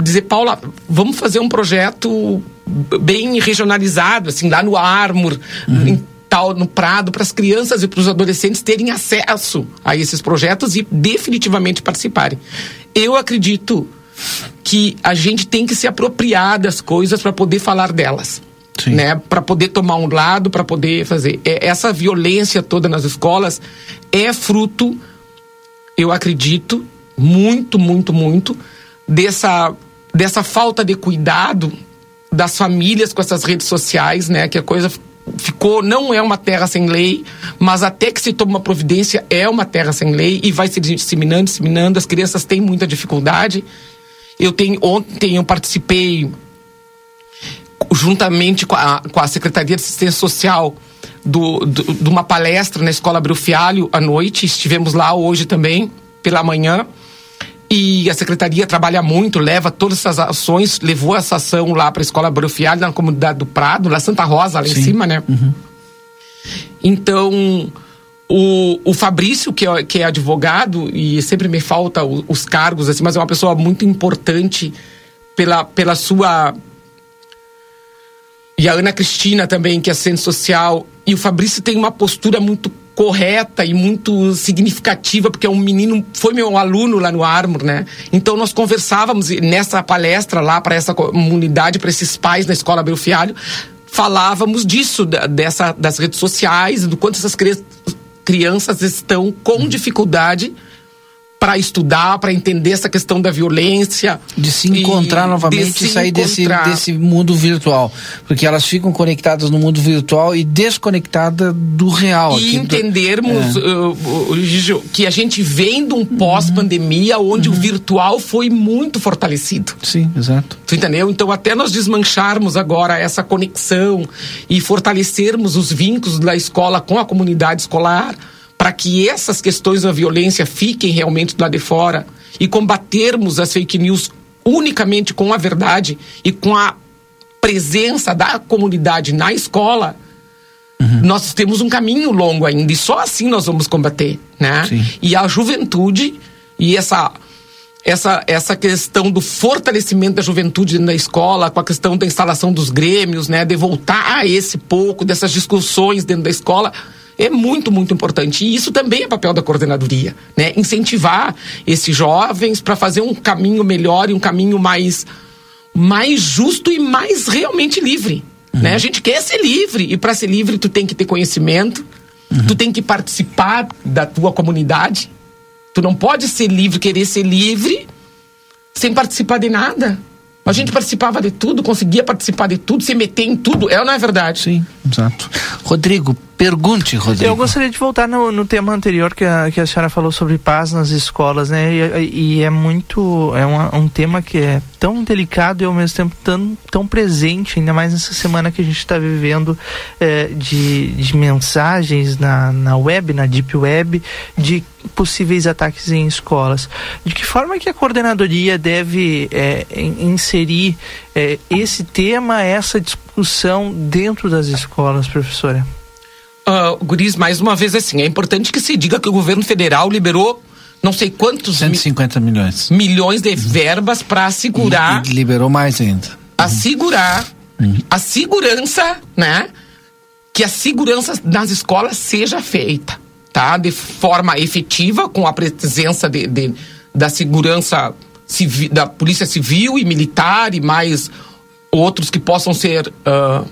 dizer, Paula, vamos fazer um projeto bem regionalizado, assim, lá no Armor, em tal, no Prado, para as crianças e para os adolescentes terem acesso a esses projetos e definitivamente participarem. Eu acredito que a gente tem que se apropriar das coisas para poder falar delas. Né, para poder tomar um lado, para poder fazer. É, essa violência toda nas escolas é fruto, eu acredito, muito, muito, muito dessa, dessa falta de cuidado das famílias com essas redes sociais, né? Que a coisa ficou, não é uma terra sem lei, mas até que se tome uma providência é uma terra sem lei e vai se disseminando, disseminando. As crianças têm muita dificuldade. Eu tenho, ontem eu participei juntamente com a, com a Secretaria de Assistência Social do, do, de uma palestra na Escola Brufialho à noite. Estivemos lá hoje também, pela manhã. E a secretaria trabalha muito, leva todas essas ações, levou essa ação lá para a Escola Brufialho, na comunidade do Prado, lá Santa Rosa, lá Sim. em cima, né? Uhum. Então, o, o Fabrício, que é, que é advogado, e sempre me falta o, os cargos, assim, mas é uma pessoa muito importante pela, pela sua. E a Ana Cristina também, que é assistente social. E o Fabrício tem uma postura muito correta e muito significativa, porque é um menino, foi meu aluno lá no Armor, né? Então nós conversávamos nessa palestra lá para essa comunidade, para esses pais na escola Belfialho, falávamos disso, dessa, das redes sociais, do quanto essas crianças estão com dificuldade para estudar, para entender essa questão da violência. De se encontrar e novamente e sair desse, desse mundo virtual. Porque elas ficam conectadas no mundo virtual e desconectadas do real. E entendermos, do... uh, uh, que a gente vem de um pós-pandemia uhum. onde uhum. o virtual foi muito fortalecido. Sim, exato. Tu entendeu? Então, até nós desmancharmos agora essa conexão e fortalecermos os vínculos da escola com a comunidade escolar para que essas questões da violência fiquem realmente lá de fora e combatermos as fake news unicamente com a verdade e com a presença da comunidade na escola, uhum. nós temos um caminho longo ainda e só assim nós vamos combater, né? Sim. E a juventude e essa essa, essa questão do fortalecimento da juventude na escola, com a questão da instalação dos grêmios, né, de voltar a esse pouco dessas discussões dentro da escola, é muito, muito importante. E isso também é papel da coordenadoria, né? Incentivar esses jovens para fazer um caminho melhor e um caminho mais, mais justo e mais realmente livre. Uhum. Né? A gente quer ser livre e para ser livre tu tem que ter conhecimento, uhum. tu tem que participar da tua comunidade. Tu não pode ser livre, querer ser livre sem participar de nada. A gente participava de tudo, conseguia participar de tudo, se meter em tudo. É ou não é verdade? Sim, exato. Rodrigo, pergunte, Rodrigo. Eu gostaria de voltar no, no tema anterior que a, que a senhora falou sobre paz nas escolas, né? E, e é muito. É um, um tema que é tão delicado e ao mesmo tempo tão, tão presente, ainda mais nessa semana que a gente está vivendo é, de, de mensagens na, na web, na deep web, de possíveis ataques em escolas. De que forma que a coordenadoria deve é, inserir é, esse tema, essa discussão dentro das escolas, professora? Uh, Guris, mais uma vez assim, é importante que se diga que o governo federal liberou não sei quantos 150 mi milhões milhões de verbas para assegurar e, e, liberou mais ainda assegurar uhum. a segurança né que a segurança nas escolas seja feita tá? De forma efetiva, com a presença de, de da segurança civil, da polícia civil e militar e mais outros que possam ser uh,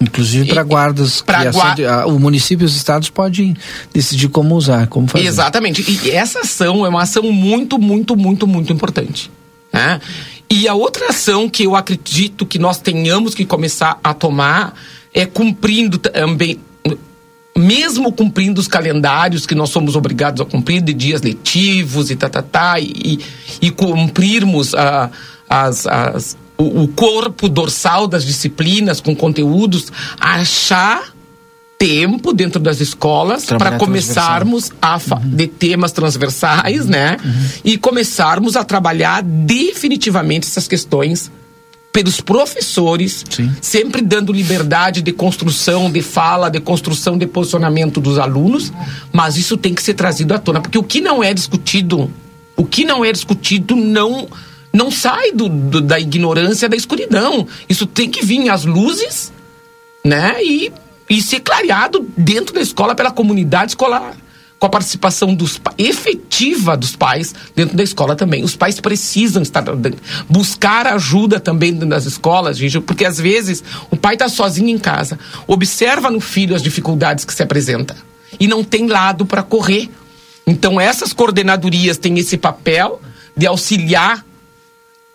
Inclusive para guardas. Pra gua... de, a, o município e os estados podem decidir como usar, como fazer. Exatamente. E essa ação é uma ação muito, muito, muito, muito importante. Né? E a outra ação que eu acredito que nós tenhamos que começar a tomar é cumprindo também mesmo cumprindo os calendários que nós somos obrigados a cumprir de dias letivos e tá, tá, tá e, e cumprirmos a, as, as, o, o corpo dorsal das disciplinas com conteúdos, achar tempo dentro das escolas para começarmos a uhum. de temas transversais, né? Uhum. E começarmos a trabalhar definitivamente essas questões pelos professores, Sim. sempre dando liberdade de construção, de fala, de construção de posicionamento dos alunos, mas isso tem que ser trazido à tona, porque o que não é discutido, o que não é discutido não não sai do, do da ignorância, da escuridão. Isso tem que vir às luzes, né? E, e ser clareado dentro da escola pela comunidade escolar com a participação dos, efetiva dos pais dentro da escola também. Os pais precisam estar buscar ajuda também das escolas, gente, porque às vezes o pai está sozinho em casa, observa no filho as dificuldades que se apresenta e não tem lado para correr. Então essas coordenadorias têm esse papel de auxiliar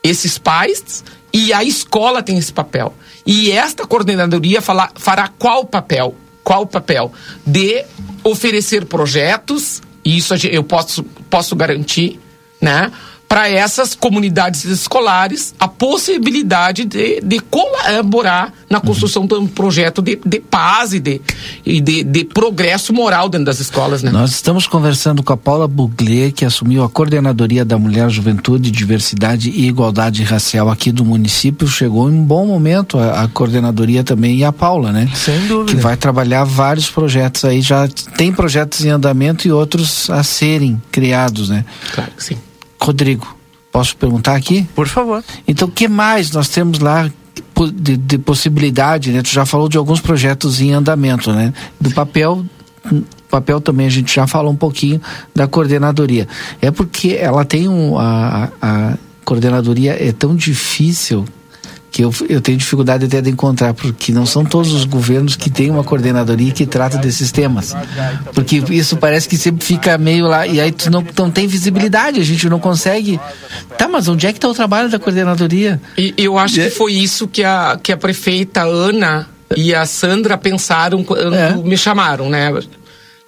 esses pais e a escola tem esse papel. E esta coordenadoria fala, fará qual papel? Qual papel? De oferecer projetos, e isso eu posso, posso garantir, né? Para essas comunidades escolares a possibilidade de, de colaborar na construção de um projeto de, de paz e, de, e de, de, progresso moral dentro das escolas. Né? Nós estamos conversando com a Paula Buglier, que assumiu a coordenadoria da Mulher, Juventude, Diversidade e Igualdade Racial aqui do município. Chegou em um bom momento a, a coordenadoria também e a Paula, né? Sem dúvida. Que vai trabalhar vários projetos aí. Já tem projetos em andamento e outros a serem criados, né? Claro que sim. Rodrigo, posso perguntar aqui? Por favor. Então, o que mais nós temos lá de, de, possibilidade, né? Tu já falou de alguns projetos em andamento, né? Do papel papel também a gente já falou um pouquinho da coordenadoria. É porque ela tem um a, a coordenadoria é tão difícil que eu, eu tenho dificuldade até de encontrar, porque não são todos os governos que têm uma coordenadoria que trata desses temas. Porque isso parece que sempre fica meio lá, e aí tu não, não tem visibilidade, a gente não consegue. Tá, mas onde é que está o trabalho da coordenadoria? E eu acho é. que foi isso que a, que a prefeita Ana e a Sandra pensaram quando é. me chamaram, né?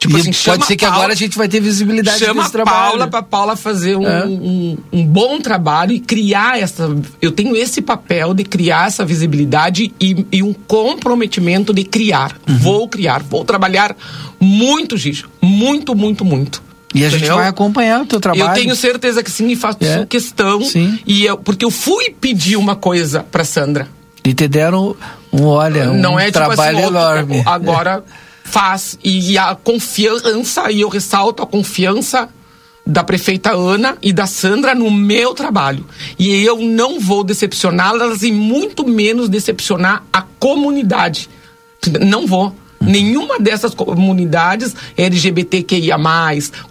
Tipo assim, pode ser que Paula, agora a gente vai ter visibilidade chama desse trabalho. Paula para Paula fazer um, é. um, um, bom trabalho e criar essa. Eu tenho esse papel de criar essa visibilidade e, e um comprometimento de criar. Uhum. Vou criar, vou trabalhar muito, Gijo. Muito, muito, muito. E a Entendeu? gente vai acompanhar o teu trabalho. Eu tenho certeza que sim, e faço é. questão. Sim. E eu, porque eu fui pedir uma coisa para Sandra. E te deram um, olha, um Não é, trabalho tipo assim, enorme. Agora. faz e a confiança e eu ressalto a confiança da prefeita Ana e da Sandra no meu trabalho. E eu não vou decepcioná-las e muito menos decepcionar a comunidade. Não vou. Nenhuma dessas comunidades LGBTQIA,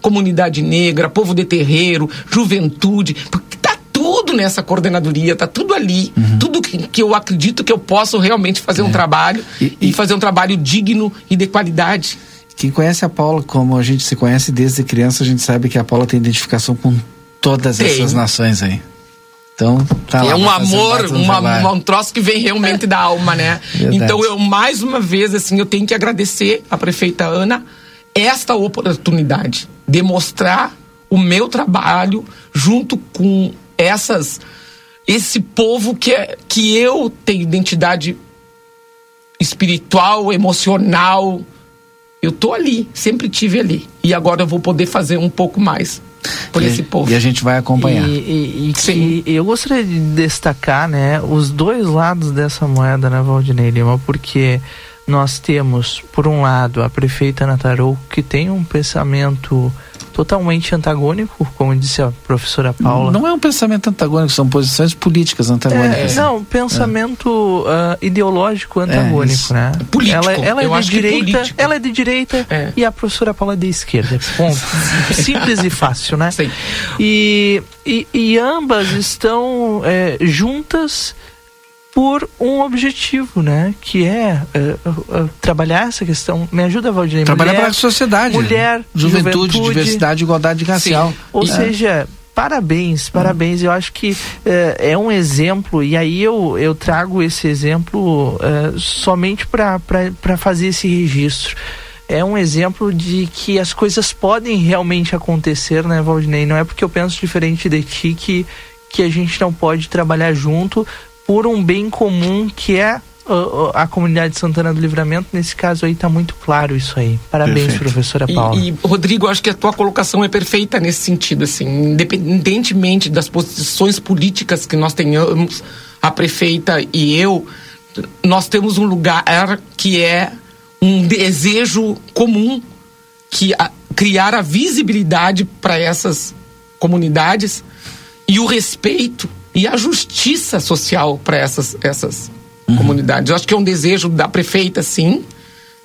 comunidade negra, povo de terreiro, juventude, tudo nessa coordenadoria, tá tudo ali. Uhum. Tudo que, que, eu acredito que eu posso realmente fazer é. um trabalho e, e, fazer um trabalho digno e de qualidade. Quem conhece a Paula, como a gente se conhece desde criança, a gente sabe que a Paula tem identificação com todas tem. essas nações aí. Então, tá é lá, um amor, uma, um troço que vem realmente da alma, né? Verdade. Então, eu mais uma vez, assim, eu tenho que agradecer a prefeita Ana esta oportunidade de mostrar o meu trabalho junto com essas esse povo que é que eu tenho identidade espiritual, emocional. Eu tô ali, sempre tive ali. E agora eu vou poder fazer um pouco mais por e, esse povo. E a gente vai acompanhar. E, e, Sim. eu gostaria de destacar, né, os dois lados dessa moeda, né, Valdinei Lima, porque nós temos, por um lado, a prefeita Natarou, que tem um pensamento totalmente antagônico, como disse a professora Paula. Não é um pensamento antagônico, são posições políticas antagônicas. É, não, pensamento é. uh, ideológico antagônico, é, né? Político. Ela, ela é de direita, ela é de direita é. e a professora Paula é de esquerda. Ponto. Simples e fácil, né? Sim. E, e, e ambas estão é, juntas por um objetivo, né? Que é uh, uh, trabalhar essa questão. Me ajuda, Valdir. Trabalhar para a sociedade. Mulher, juventude, juventude, diversidade, igualdade racial. Ou é. seja, parabéns, parabéns. Eu acho que uh, é um exemplo, e aí eu, eu trago esse exemplo somente para fazer esse registro. É um exemplo de que as coisas podem realmente acontecer, né, Valdinei? Não é porque eu penso diferente de ti que, que a gente não pode trabalhar junto por um bem comum que é a, a comunidade de Santana do Livramento, nesse caso aí está muito claro isso aí. Parabéns, Perfeito. professora Paula. E, e, Rodrigo, acho que a tua colocação é perfeita nesse sentido, assim, independentemente das posições políticas que nós tenhamos, a prefeita e eu, nós temos um lugar que é um desejo comum que a, criar a visibilidade para essas comunidades e o respeito e a justiça social para essas, essas uhum. comunidades. Eu acho que é um desejo da prefeita, sim,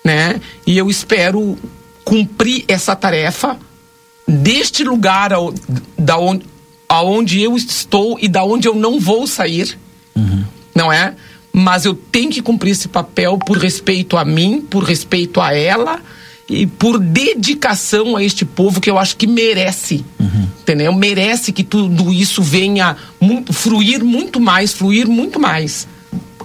né? E eu espero cumprir essa tarefa deste lugar ao, da onde, aonde eu estou e da onde eu não vou sair, uhum. não é? Mas eu tenho que cumprir esse papel por respeito a mim, por respeito a ela e por dedicação a este povo que eu acho que merece. Uhum. Entendeu? Merece que tudo isso venha muito, fruir muito mais, fluir muito mais.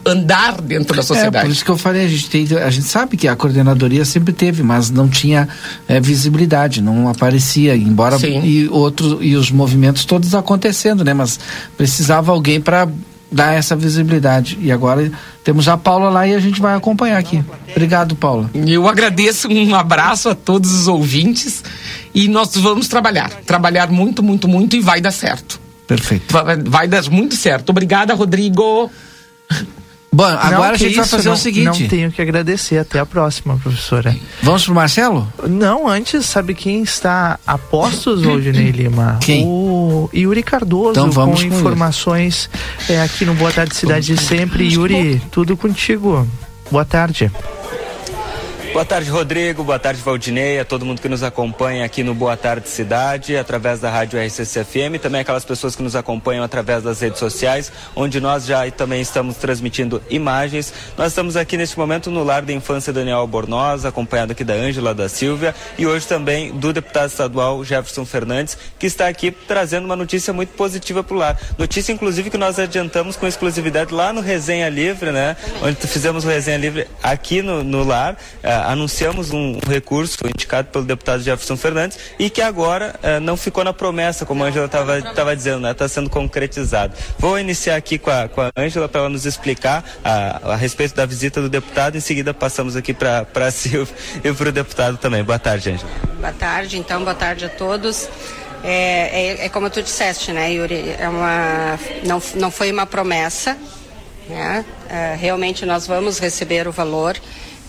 Andar dentro da sociedade. É, por isso que eu falei, a gente, tem, a gente sabe que a coordenadoria sempre teve, mas não tinha é, visibilidade, não aparecia, embora Sim. e outros e os movimentos todos acontecendo, né? Mas precisava alguém para dar essa visibilidade. E agora temos a Paula lá e a gente vai acompanhar aqui. Obrigado, Paula. Eu agradeço, um abraço a todos os ouvintes e nós vamos trabalhar. Trabalhar muito, muito, muito e vai dar certo. Perfeito. Vai, vai dar muito certo. Obrigada, Rodrigo. Bom, agora Não, a gente vai fazer não, o seguinte. Não tenho que agradecer. Até a próxima, professora. Vamos pro Marcelo? Não, antes, sabe quem está a postos, Valdinei Lima? Quem? O Yuri Cardoso, Então vamos com com informações é, aqui no Boa Tarde Cidade de Sempre. Yuri, tudo contigo. Boa tarde. Boa tarde, Rodrigo. Boa tarde, Valdinei. A todo mundo que nos acompanha aqui no Boa Tarde Cidade, através da Rádio RCCFM, também aquelas pessoas que nos acompanham através das redes sociais, onde nós já também estamos transmitindo imagens. Nós estamos aqui neste momento no Lar da Infância Daniel Albornoz, acompanhado aqui da Ângela da Silvia e hoje também do deputado estadual Jefferson Fernandes, que está aqui trazendo uma notícia muito positiva para o lar. Notícia, inclusive, que nós adiantamos com exclusividade lá no Resenha Livre, né? Onde fizemos o Resenha Livre aqui no, no lar. Ah, anunciamos um, recurso indicado pelo deputado Jefferson Fernandes e que agora eh, não ficou na promessa, como a Ângela estava dizendo, está sendo concretizado. Vou iniciar aqui com a Ângela para ela nos explicar a, a respeito da visita do deputado, em seguida passamos aqui para a Silvia e para o deputado também. Boa tarde, Ângela. Boa tarde, então, boa tarde a todos. É, é, é como tu disseste, né, Yuri? É uma, não, não foi uma promessa, né? É, realmente nós vamos receber o valor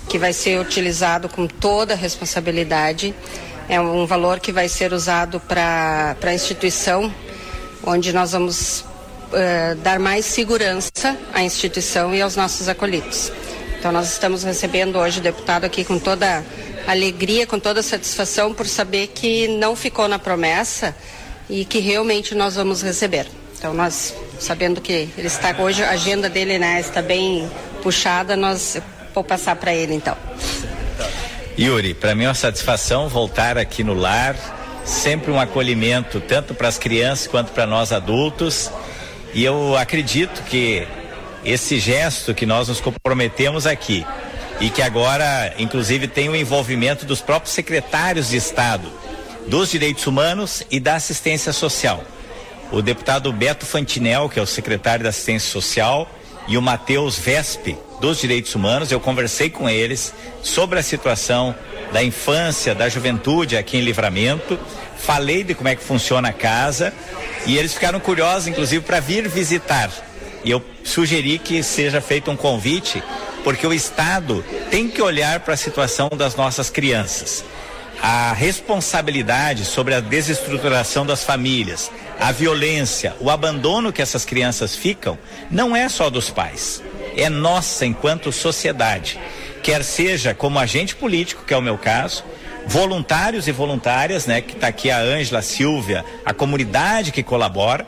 que vai ser utilizado com toda a responsabilidade. É um valor que vai ser usado para a instituição, onde nós vamos eh, dar mais segurança à instituição e aos nossos acolhidos. Então, nós estamos recebendo hoje o deputado aqui com toda alegria, com toda satisfação por saber que não ficou na promessa e que realmente nós vamos receber. Então, nós, sabendo que ele está hoje, a agenda dele né, está bem puxada, nós vou passar para ele então. Yuri, para mim é uma satisfação voltar aqui no lar, sempre um acolhimento tanto para as crianças quanto para nós adultos. E eu acredito que esse gesto que nós nos comprometemos aqui e que agora, inclusive, tem o envolvimento dos próprios secretários de Estado dos Direitos Humanos e da Assistência Social. O deputado Beto Fantinel, que é o secretário da Assistência Social, e o Matheus Vespe, dos Direitos Humanos, eu conversei com eles sobre a situação da infância, da juventude aqui em Livramento, falei de como é que funciona a casa e eles ficaram curiosos, inclusive, para vir visitar. E eu sugeri que seja feito um convite, porque o Estado tem que olhar para a situação das nossas crianças. A responsabilidade sobre a desestruturação das famílias, a violência, o abandono que essas crianças ficam, não é só dos pais é nossa enquanto sociedade. Quer seja como agente político, que é o meu caso, voluntários e voluntárias, né, que está aqui a Ângela, a Silvia, a comunidade que colabora,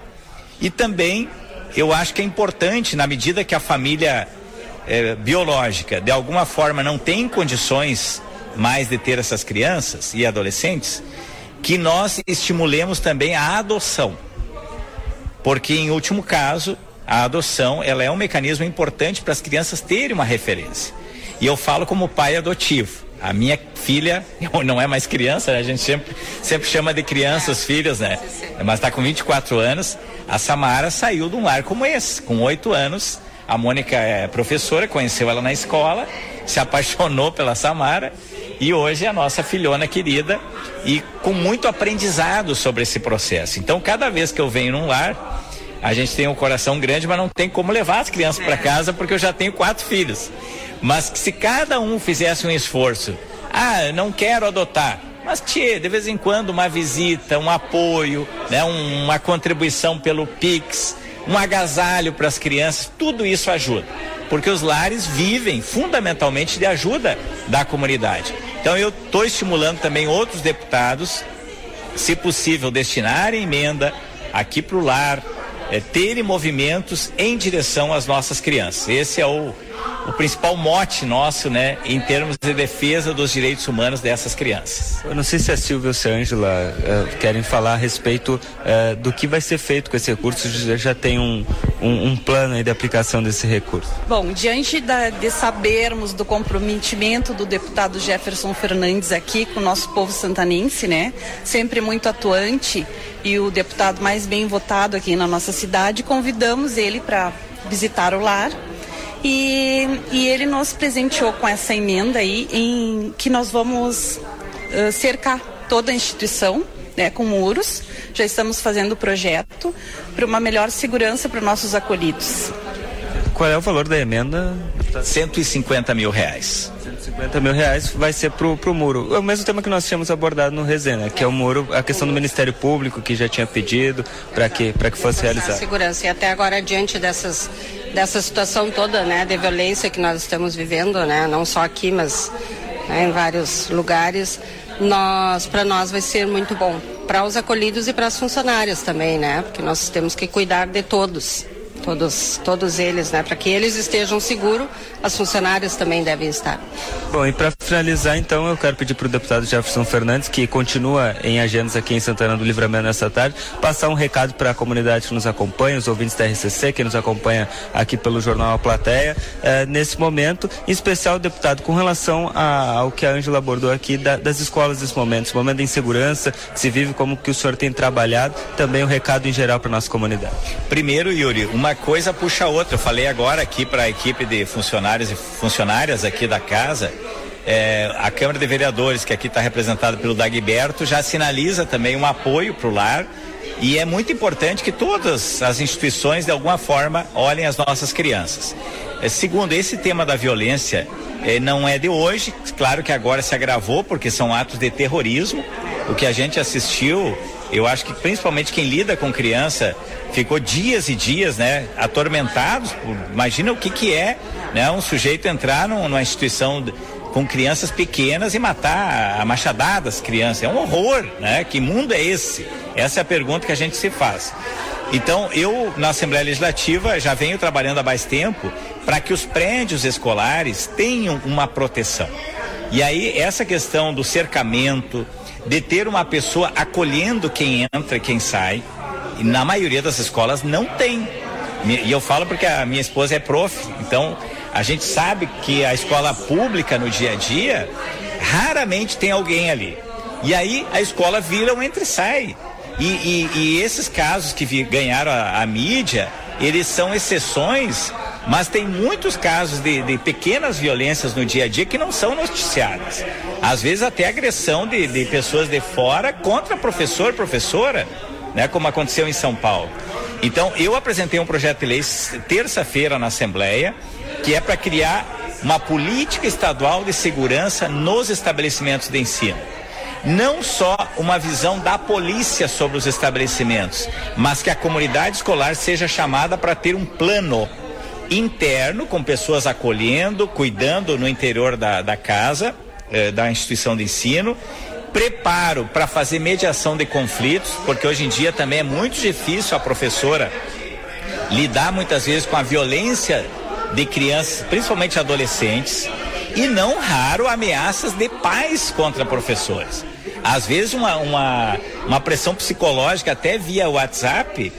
e também eu acho que é importante, na medida que a família eh, biológica de alguma forma não tem condições mais de ter essas crianças e adolescentes, que nós estimulemos também a adoção. Porque, em último caso, a adoção ela é um mecanismo importante para as crianças terem uma referência. E eu falo como pai adotivo. A minha filha não é mais criança, né? a gente sempre, sempre chama de crianças, filhos, né? Mas está com 24 anos. A Samara saiu de um lar como esse, com 8 anos. A Mônica é professora, conheceu ela na escola, se apaixonou pela Samara e hoje é a nossa filhona querida e com muito aprendizado sobre esse processo. Então, cada vez que eu venho num lar, a gente tem um coração grande, mas não tem como levar as crianças para casa porque eu já tenho quatro filhos. Mas se cada um fizesse um esforço, ah, não quero adotar, mas tchê, de vez em quando uma visita, um apoio, né, uma contribuição pelo Pix, um agasalho para as crianças, tudo isso ajuda. Porque os lares vivem fundamentalmente de ajuda da comunidade. Então eu estou estimulando também outros deputados, se possível, destinarem emenda aqui para o lar, é, terem movimentos em direção às nossas crianças. Esse é o, o principal mote nosso, né, em termos de defesa dos direitos humanos dessas crianças. Eu não sei se a Silvia ou se a Ângela uh, querem falar a respeito uh, do que vai ser feito com esse recurso. Já, já tem um, um, um, plano de aplicação desse recurso. Bom, diante da, de sabermos do comprometimento do deputado Jefferson Fernandes aqui com o nosso povo santanense, né, sempre muito atuante e o deputado mais bem votado aqui na nossa cidade, convidamos ele para visitar o lar e, e ele nos presenteou com essa emenda aí em que nós vamos uh, cercar toda a instituição né, com muros. Já estamos fazendo o projeto para uma melhor segurança para os nossos acolhidos. Qual é o valor da emenda? 150 mil reais. 150 mil reais vai ser pro, pro muro. É o mesmo tema que nós tínhamos abordado no Resena, que é o muro, a questão do Ministério Público, que já tinha pedido para que, que fosse realizado. Segurança. E até agora, diante dessas dessa situação toda, né, de violência que nós estamos vivendo, né, não só aqui, mas né, em vários lugares, nós, para nós vai ser muito bom, para os acolhidos e para as funcionárias também, né, porque nós temos que cuidar de todos todos, todos eles, né? Para que eles estejam seguros, as funcionárias também devem estar. Bom, e para finalizar, então, eu quero pedir para o deputado Jefferson Fernandes, que continua em agendas aqui em Santana do Livramento nessa tarde, passar um recado para a comunidade que nos acompanha, os ouvintes da RCC, que nos acompanha aqui pelo jornal A Plateia, eh, nesse momento, em especial, deputado, com relação a, ao que a Ângela abordou aqui da, das escolas nesse momento, esse momento de insegurança que se vive, como que o senhor tem trabalhado, também um recado em geral para nossa comunidade. Primeiro, Yuri, uma coisa puxa a outra. Eu falei agora aqui para a equipe de funcionários e funcionárias aqui da casa. É, a Câmara de Vereadores, que aqui está representada pelo Dagberto, já sinaliza também um apoio para o lar. E é muito importante que todas as instituições, de alguma forma, olhem as nossas crianças. É, segundo, esse tema da violência é, não é de hoje, claro que agora se agravou, porque são atos de terrorismo. O que a gente assistiu, eu acho que principalmente quem lida com criança ficou dias e dias, né, atormentados. Por, imagina o que que é, né, um sujeito entrar num, numa instituição com crianças pequenas e matar a machadada as crianças. É um horror, né? Que mundo é esse? Essa é a pergunta que a gente se faz. Então, eu na Assembleia Legislativa já venho trabalhando há mais tempo para que os prédios escolares tenham uma proteção. E aí essa questão do cercamento, de ter uma pessoa acolhendo quem entra e quem sai, na maioria das escolas não tem. E eu falo porque a minha esposa é prof, então a gente sabe que a escola pública no dia a dia raramente tem alguém ali. E aí a escola vira um entre sai. E, e, e esses casos que vi, ganharam a, a, mídia, eles são exceções, mas tem muitos casos de, de, pequenas violências no dia a dia que não são noticiadas. Às vezes até agressão de, de pessoas de fora contra professor, professora, né, como aconteceu em São Paulo. Então, eu apresentei um projeto de lei terça-feira na Assembleia, que é para criar uma política estadual de segurança nos estabelecimentos de ensino. Não só uma visão da polícia sobre os estabelecimentos, mas que a comunidade escolar seja chamada para ter um plano interno, com pessoas acolhendo, cuidando no interior da, da casa, eh, da instituição de ensino, preparo para fazer mediação de conflitos, porque hoje em dia também é muito difícil a professora lidar muitas vezes com a violência de crianças, principalmente adolescentes, e não raro ameaças de pais contra professores. Às vezes uma, uma, uma pressão psicológica até via WhatsApp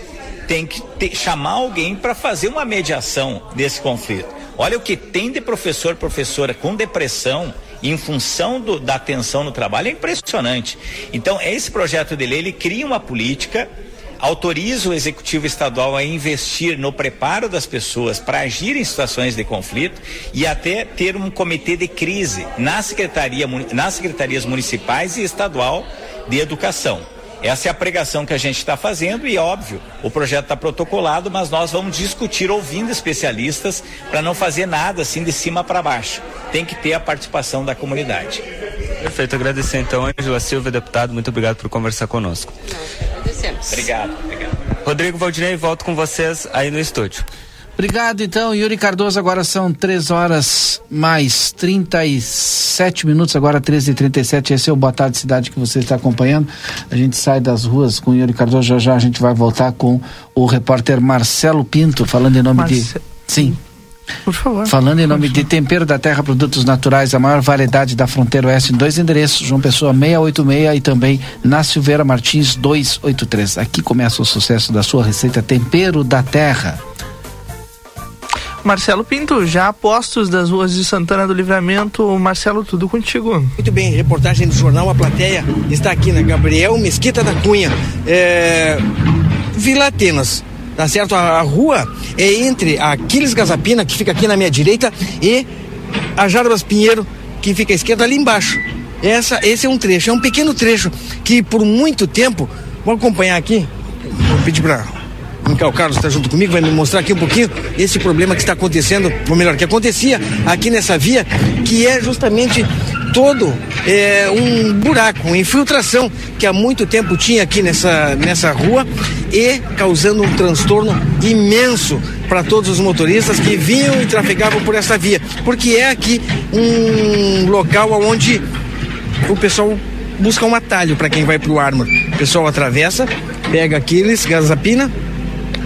tem que chamar alguém para fazer uma mediação desse conflito. Olha o que tem de professor, professora com depressão em função do, da atenção no trabalho é impressionante. Então, esse projeto de lei, ele cria uma política autoriza o executivo estadual a investir no preparo das pessoas para agir em situações de conflito e até ter um comitê de crise na secretaria, nas secretarias municipais e estadual de educação. Essa é a pregação que a gente está fazendo e, óbvio, o projeto está protocolado, mas nós vamos discutir ouvindo especialistas para não fazer nada assim de cima para baixo. Tem que ter a participação da comunidade. Perfeito, agradecer então, Angela Silva, deputado, muito obrigado por conversar conosco. Agradecemos. Obrigado, obrigado. Rodrigo Valdinei, volto com vocês aí no estúdio. Obrigado, então, Yuri Cardoso. Agora são três horas mais 37 minutos, agora 13 e 37 Esse é o Boa Tarde Cidade que você está acompanhando. A gente sai das ruas com Yuri Cardoso. Já já a gente vai voltar com o repórter Marcelo Pinto, falando em nome Marce... de. Sim. Por favor. Falando em nome de Tempero da Terra Produtos Naturais, a maior variedade da fronteira oeste em dois endereços, João Pessoa 686 e também na Silveira Martins 283. Aqui começa o sucesso da sua receita Tempero da Terra. Marcelo Pinto, já postos das ruas de Santana do Livramento, Marcelo, tudo contigo. Muito bem, reportagem do jornal A Plateia está aqui na Gabriel Mesquita da Cunha, é... Vila Atenas tá certo? A, a, rua é entre a Aquiles Gazapina, que fica aqui na minha direita, e a Jarbas Pinheiro, que fica à esquerda ali embaixo. Essa, esse é um trecho, é um pequeno trecho que por muito tempo, vou acompanhar aqui, vou pedir para o Carlos está junto comigo, vai me mostrar aqui um pouquinho esse problema que está acontecendo, ou melhor, que acontecia aqui nessa via, que é justamente todo é, um buraco, uma infiltração que há muito tempo tinha aqui nessa, nessa rua e causando um transtorno imenso para todos os motoristas que vinham e trafegavam por essa via, porque é aqui um local onde o pessoal busca um atalho para quem vai para o Armor. O pessoal atravessa, pega aqueles, Gazapina,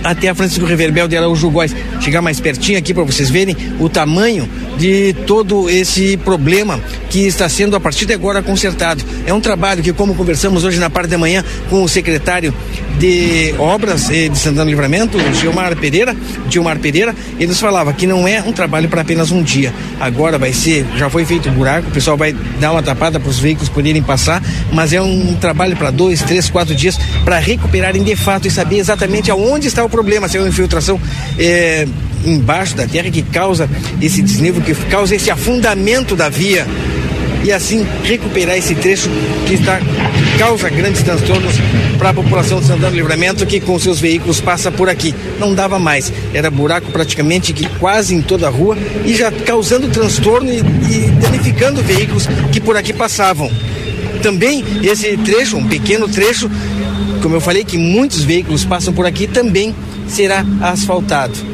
até a Francisco Reverbel de Araújo Góes. Chegar mais pertinho aqui para vocês verem o tamanho de todo esse problema que está sendo a partir de agora consertado. É um trabalho que, como conversamos hoje na parte da manhã com o secretário de Obras de Santana Livramento, Gilmar Pereira, Gilmar Pereira, ele nos falava que não é um trabalho para apenas um dia. Agora vai ser, já foi feito um buraco, o pessoal vai dar uma tapada para os veículos poderem passar, mas é um trabalho para dois, três, quatro dias para recuperarem de fato e saber exatamente aonde está o problema, se é uma infiltração. Eh, embaixo da terra que causa esse desnível, que causa esse afundamento da via e assim recuperar esse trecho que está causa grandes transtornos para a população de Santana do Livramento que com seus veículos passa por aqui. Não dava mais, era buraco praticamente que quase em toda a rua e já causando transtorno e, e danificando veículos que por aqui passavam. Também esse trecho, um pequeno trecho, como eu falei que muitos veículos passam por aqui, também será asfaltado.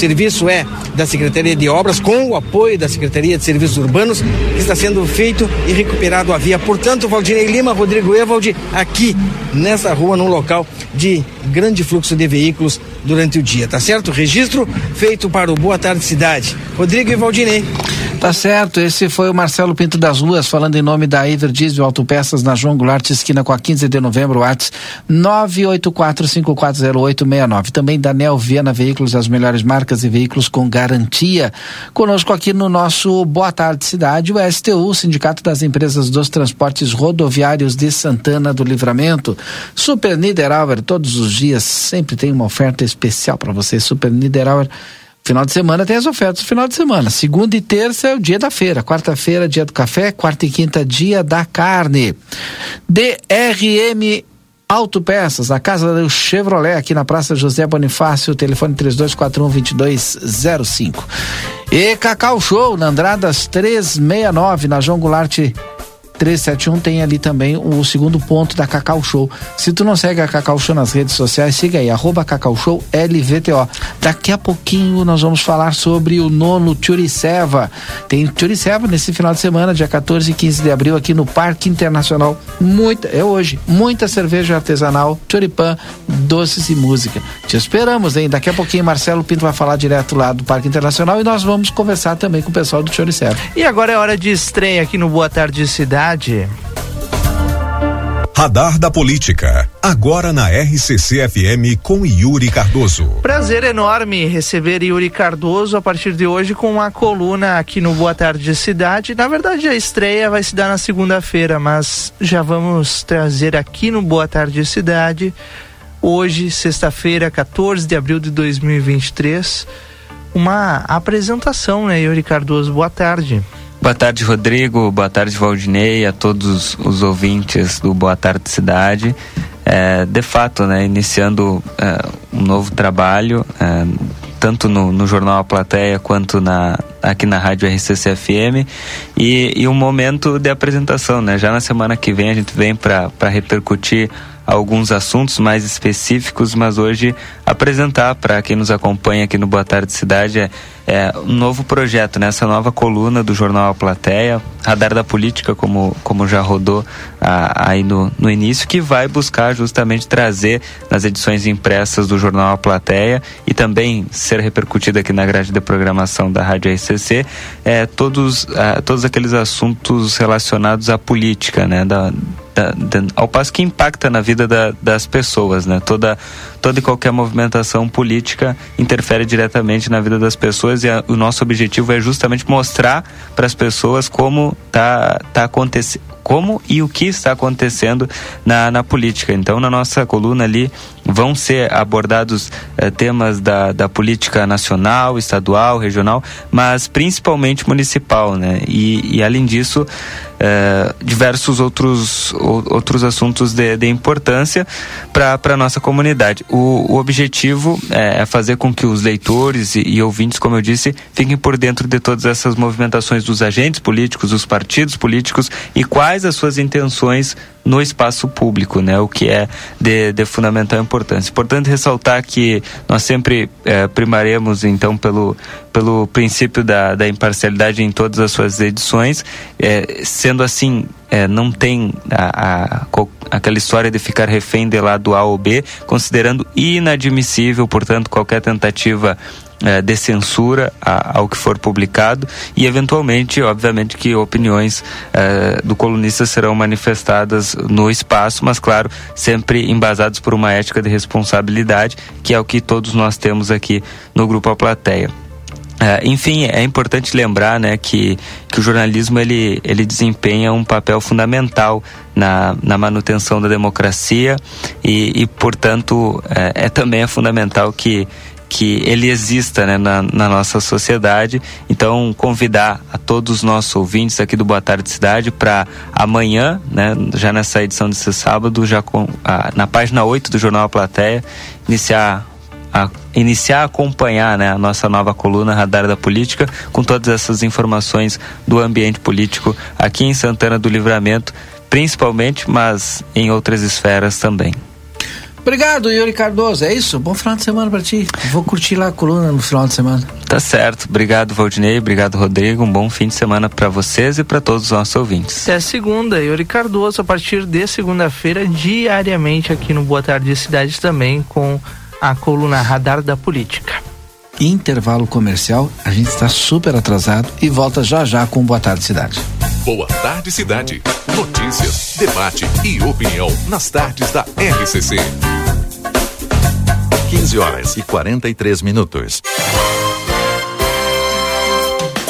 Serviço é da Secretaria de Obras, com o apoio da Secretaria de Serviços Urbanos, que está sendo feito e recuperado a via. Portanto, Valdinei Lima, Rodrigo Evald, aqui nessa rua, num local de grande fluxo de veículos durante o dia, tá certo? Registro feito para o Boa Tarde Cidade. Rodrigo e Valdinei. Tá certo, esse foi o Marcelo Pinto das Ruas, falando em nome da Iver Diesel Autopeças na João Goulart, esquina com a 15 de novembro, WhatsApp 984540869. Também Daniel Viana Veículos, as melhores marcas e veículos com garantia. Conosco aqui no nosso Boa Tarde Cidade, o STU, Sindicato das Empresas dos Transportes Rodoviários de Santana do Livramento. Super Niederauer, todos os dias, sempre tem uma oferta especial para você. Super Niederauer Final de semana tem as ofertas final de semana. Segunda e terça é o dia da feira. Quarta-feira, dia do café. Quarta e quinta, dia da carne. DRM Autopeças, a casa do Chevrolet, aqui na Praça José Bonifácio, telefone 3241-2205. E Cacau Show, na Andradas 369, na João Goulart 371 tem ali também o segundo ponto da Cacau Show. Se tu não segue a Cacau Show nas redes sociais, siga aí, arroba Cacau Show LVTO. Daqui a pouquinho nós vamos falar sobre o nono Turiceva. Tem Turiceva nesse final de semana, dia 14 e 15 de abril, aqui no Parque Internacional. Muita, é hoje, muita cerveja artesanal, choripan, doces e música. Te esperamos, hein? Daqui a pouquinho Marcelo Pinto vai falar direto lá do Parque Internacional e nós vamos conversar também com o pessoal do Turiceva. E agora é hora de estreia aqui no Boa Tarde Cidade cidade. Radar da Política, agora na RCC FM com Yuri Cardoso. Prazer enorme receber Yuri Cardoso a partir de hoje com a coluna aqui no Boa Tarde Cidade. Na verdade, a estreia vai se dar na segunda-feira, mas já vamos trazer aqui no Boa Tarde Cidade, hoje, sexta-feira, 14 de abril de 2023, uma apresentação, né, Yuri Cardoso? Boa tarde. Boa tarde, Rodrigo. Boa tarde, Valdinei, a todos os ouvintes do Boa Tarde Cidade. É, de fato, né, iniciando é, um novo trabalho, é, tanto no, no, Jornal A Plateia quanto na, aqui na Rádio RCC-FM, e, e um momento de apresentação. Né? Já na semana que vem a gente vem para repercutir alguns assuntos mais específicos, mas hoje apresentar para quem nos acompanha aqui no Boa Tarde Cidade é, é um novo projeto, né? nova coluna do jornal A Plateia, Radar da Política, como, como já rodou aí no, no início, que vai buscar justamente trazer nas edições impressas do jornal A Plateia e também ser repercutido aqui na grade de programação da Rádio RCC, é, todos, ah, todos aqueles assuntos relacionados à política, né? Da, ao passo que impacta na vida da, das pessoas, né? Toda, toda e qualquer movimentação política interfere diretamente na vida das pessoas e a, o nosso objetivo é justamente mostrar para as pessoas como tá, tá acontecendo como e o que está acontecendo na, na política. Então, na nossa coluna ali vão ser abordados eh, temas da, da política nacional, estadual, regional, mas principalmente municipal, né? E, e além disso, eh, diversos outros, outros assuntos de, de importância para a nossa comunidade. O, o objetivo é, é, fazer com que os leitores e, e ouvintes, como eu disse, fiquem por dentro de todas essas movimentações dos agentes políticos, dos partidos políticos e quais as suas intenções no espaço público, né? O que é de, de fundamental importância. Importante ressaltar que nós sempre é, primaremos então pelo pelo princípio da, da imparcialidade em todas as suas edições, é, sendo assim é, não tem a, a, aquela história de ficar refém de lado A ou B, considerando inadmissível, portanto, qualquer tentativa é, de censura a, ao que for publicado e eventualmente, obviamente, que opiniões é, do colunista serão manifestadas no espaço, mas claro, sempre embasados por uma ética de responsabilidade, que é o que todos nós temos aqui no grupo A Plateia. É, enfim, é importante lembrar né, que, que o jornalismo ele, ele desempenha um papel fundamental na, na manutenção da democracia e, e portanto, é, é também é fundamental que, que ele exista né, na, na, nossa sociedade. Então, convidar a todos os nossos ouvintes aqui do Boa Tarde Cidade para amanhã, né, já nessa edição desse sábado, já com, a, na página 8 do Jornal A Plateia, iniciar a iniciar a acompanhar né, a nossa nova coluna Radar da Política com todas essas informações do ambiente político aqui em Santana do Livramento, principalmente, mas em outras esferas também. Obrigado, Yuri Cardoso. É isso? Bom final de semana para ti. Vou curtir lá a coluna no final de semana. Tá certo. Obrigado, Valdinei. Obrigado, Rodrigo. Um bom fim de semana para vocês e para todos os nossos ouvintes. Até segunda, Yuri Cardoso, a partir de segunda-feira, diariamente aqui no Boa Tarde Cidade também, com a coluna Radar da Política. Intervalo comercial, a gente está super atrasado e volta já já com Boa Tarde Cidade. Boa Tarde Cidade. Notícias, debate e opinião nas tardes da RCC. 15 horas e 43 minutos.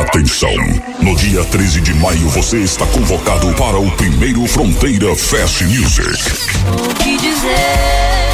Atenção! No dia 13 de maio você está convocado para o primeiro Fronteira Fest Music. O que dizer?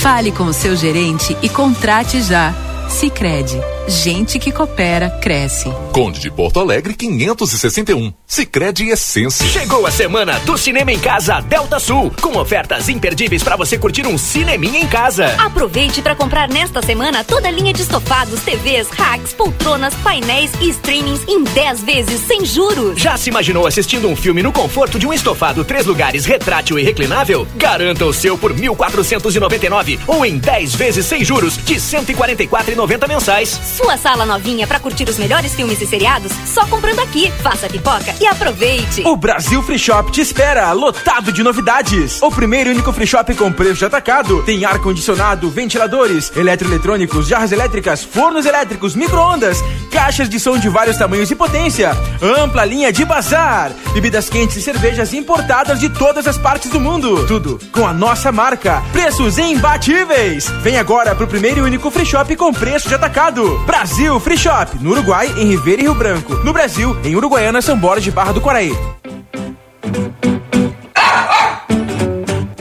Fale com o seu gerente e contrate já. Sicredi Gente que coopera, cresce. Conde de Porto Alegre 561. Sicredi Essência. Chegou a semana do cinema em casa Delta Sul, com ofertas imperdíveis para você curtir um cineminha em casa. Aproveite para comprar nesta semana toda a linha de estofados, TVs, racks, poltronas, painéis e streamings em 10 vezes sem juros. Já se imaginou assistindo um filme no conforto de um estofado três lugares retrátil e reclinável? Garanta o seu por 1.499 ou em 10 vezes sem juros de 144,90 mensais. Sua sala novinha para curtir os melhores filmes e seriados só comprando aqui. Faça pipoca e aproveite. O Brasil Free Shop te espera, lotado de novidades. O primeiro e único free shop com preço de atacado. Tem ar condicionado, ventiladores, eletroeletrônicos, jarras elétricas, fornos elétricos, micro-ondas, caixas de som de vários tamanhos e potência, ampla linha de bazar, bebidas quentes e cervejas importadas de todas as partes do mundo. Tudo com a nossa marca. Preços imbatíveis. Vem agora pro primeiro e único free shop com preço de atacado. Brasil Free Shop, no Uruguai, em Ribeira e Rio Branco. No Brasil, em Uruguaiana, São Borges de Barra do Quaraí.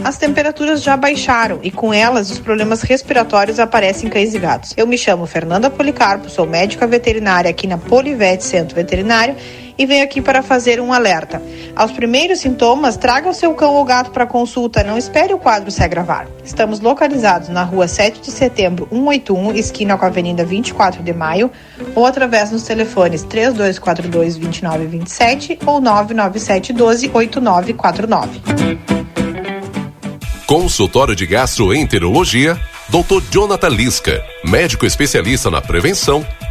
As temperaturas já baixaram e com elas os problemas respiratórios aparecem em cães e gatos. Eu me chamo Fernanda Policarpo, sou médica veterinária aqui na Polivete Centro Veterinário e venho aqui para fazer um alerta. Aos primeiros sintomas, traga o seu cão ou gato para consulta, não espere o quadro se agravar. Estamos localizados na rua 7 de setembro, 181, esquina com a Avenida 24 de Maio, ou através dos telefones 3242 2927 ou 997 12 8949. Consultório de Gastroenterologia, Dr. Jonathan Lisca, médico especialista na prevenção,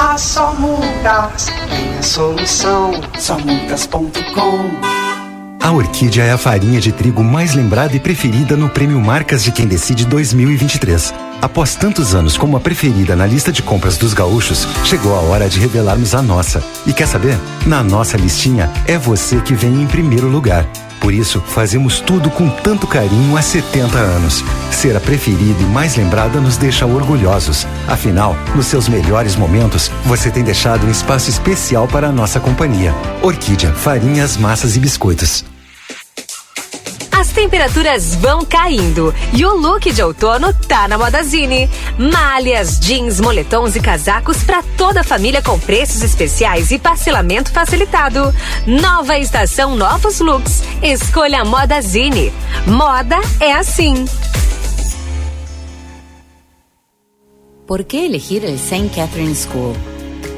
Ah, só multas tem a solução. Somultas.com A Orquídea é a farinha de trigo mais lembrada e preferida no Prêmio Marcas de Quem Decide 2023. Após tantos anos como a preferida na lista de compras dos gaúchos, chegou a hora de revelarmos a nossa. E quer saber? Na nossa listinha, é você que vem em primeiro lugar. Por isso, fazemos tudo com tanto carinho há 70 anos. Ser a preferida e mais lembrada nos deixa orgulhosos. Afinal, nos seus melhores momentos, você tem deixado um espaço especial para a nossa companhia. Orquídea, farinhas, massas e biscoitos. As temperaturas vão caindo e o look de outono tá na Modazine. Malhas, jeans, moletons e casacos para toda a família com preços especiais e parcelamento facilitado. Nova estação, novos looks. Escolha a Modazine. Moda é assim. ¿Por qué elegir el St. Catherine School?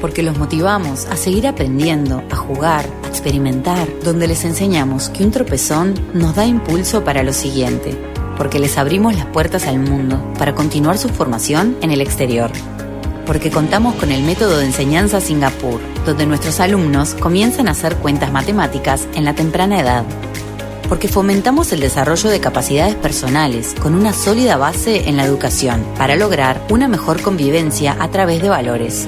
Porque los motivamos a seguir aprendiendo, a jugar, a experimentar, donde les enseñamos que un tropezón nos da impulso para lo siguiente, porque les abrimos las puertas al mundo para continuar su formación en el exterior. Porque contamos con el método de enseñanza Singapur, donde nuestros alumnos comienzan a hacer cuentas matemáticas en la temprana edad porque fomentamos el desarrollo de capacidades personales con una sólida base en la educación para lograr una mejor convivencia a través de valores.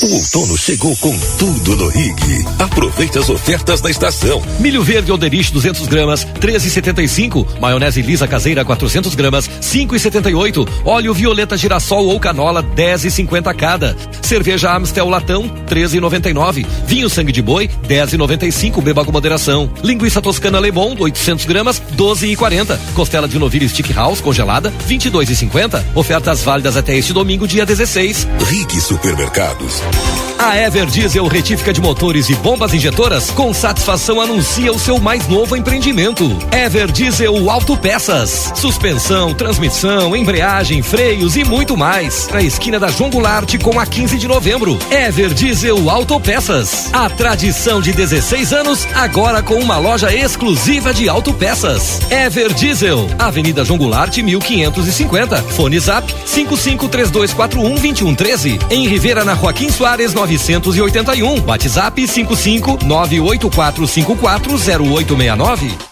O outono chegou com tudo no Rig. Aproveite as ofertas da estação. Milho verde Alderich 200 gramas, 13,75. Maionese lisa caseira 400 gramas, 5,78. Óleo violeta girassol ou canola 10,50 cada. Cerveja Amstel latão 13,99. Vinho sangue de boi 10,95. Beba com moderação. Linguiça toscana Lebon 800 gramas 12,40. Costela de novilho Stick House congelada 22,50. Ofertas válidas até este domingo dia 16. Rig Supermercados. you. A Ever Diesel Retífica de Motores e Bombas Injetoras com satisfação anuncia o seu mais novo empreendimento. Ever Diesel Autopeças. Suspensão, transmissão, embreagem, freios e muito mais. Na esquina da João Goulart com a 15 de novembro. Ever Diesel Autopeças. A tradição de 16 anos agora com uma loja exclusiva de autopeças. Ever Diesel, Avenida João Goulart 1550. Fone Zap 5532412113. Em Rivera na Joaquim Soares 981. WhatsApp 55984540869.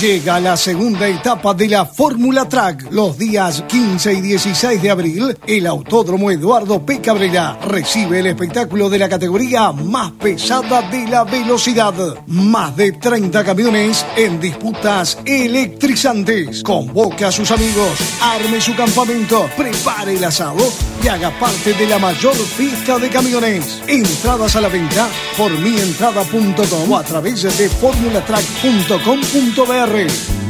Llega la segunda etapa de la Fórmula Track. Los días 15 y 16 de abril, el Autódromo Eduardo P. Cabrera recibe el espectáculo de la categoría más pesada de la velocidad. Más de 30 camiones en disputas electrizantes. Convoque a sus amigos, arme su campamento, prepare el asado y haga parte de la mayor fiesta de camiones. Entradas a la venta por mientrada.com o a través de formulatrack.com.br. Reis.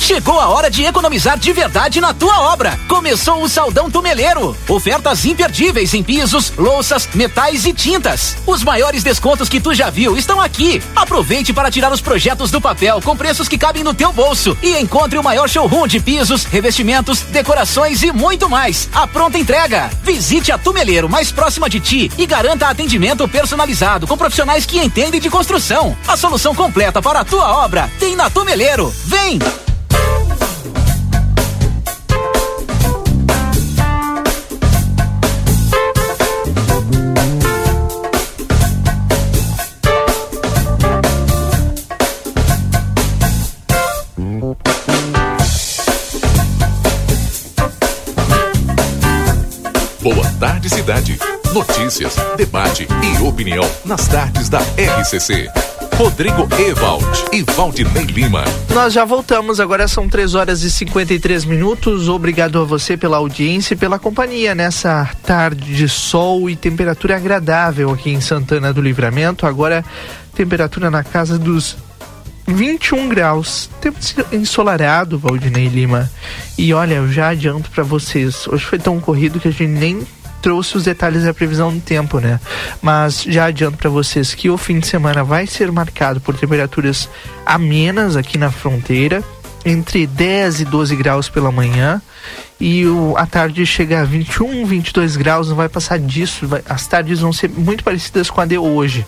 Chegou a hora de economizar de verdade na tua obra. Começou o Saldão Tumeleiro. Ofertas imperdíveis em pisos, louças, metais e tintas. Os maiores descontos que tu já viu estão aqui. Aproveite para tirar os projetos do papel com preços que cabem no teu bolso e encontre o maior showroom de pisos, revestimentos, decorações e muito mais. A pronta entrega. Visite a Tumeleiro mais próxima de ti e garanta atendimento personalizado com profissionais que entendem de construção. A solução completa para a tua obra tem na Tumeleiro. Vem! Boa tarde, cidade. Notícias, debate e opinião nas tardes da RCC. Rodrigo Ewald e Valdinei Lima. Nós já voltamos, agora são 3 horas e 53 minutos. Obrigado a você pela audiência e pela companhia nessa tarde de sol e temperatura agradável aqui em Santana do Livramento. Agora, temperatura na casa dos 21 graus. Tempo ensolarado, Valdinei Lima. E olha, eu já adianto para vocês. Hoje foi tão corrido que a gente nem trouxe os detalhes da previsão do tempo, né? Mas já adianto para vocês que o fim de semana vai ser marcado por temperaturas amenas aqui na fronteira, entre 10 e 12 graus pela manhã e o, a tarde chega a 21, 22 graus, não vai passar disso. Vai, as tardes vão ser muito parecidas com a de hoje.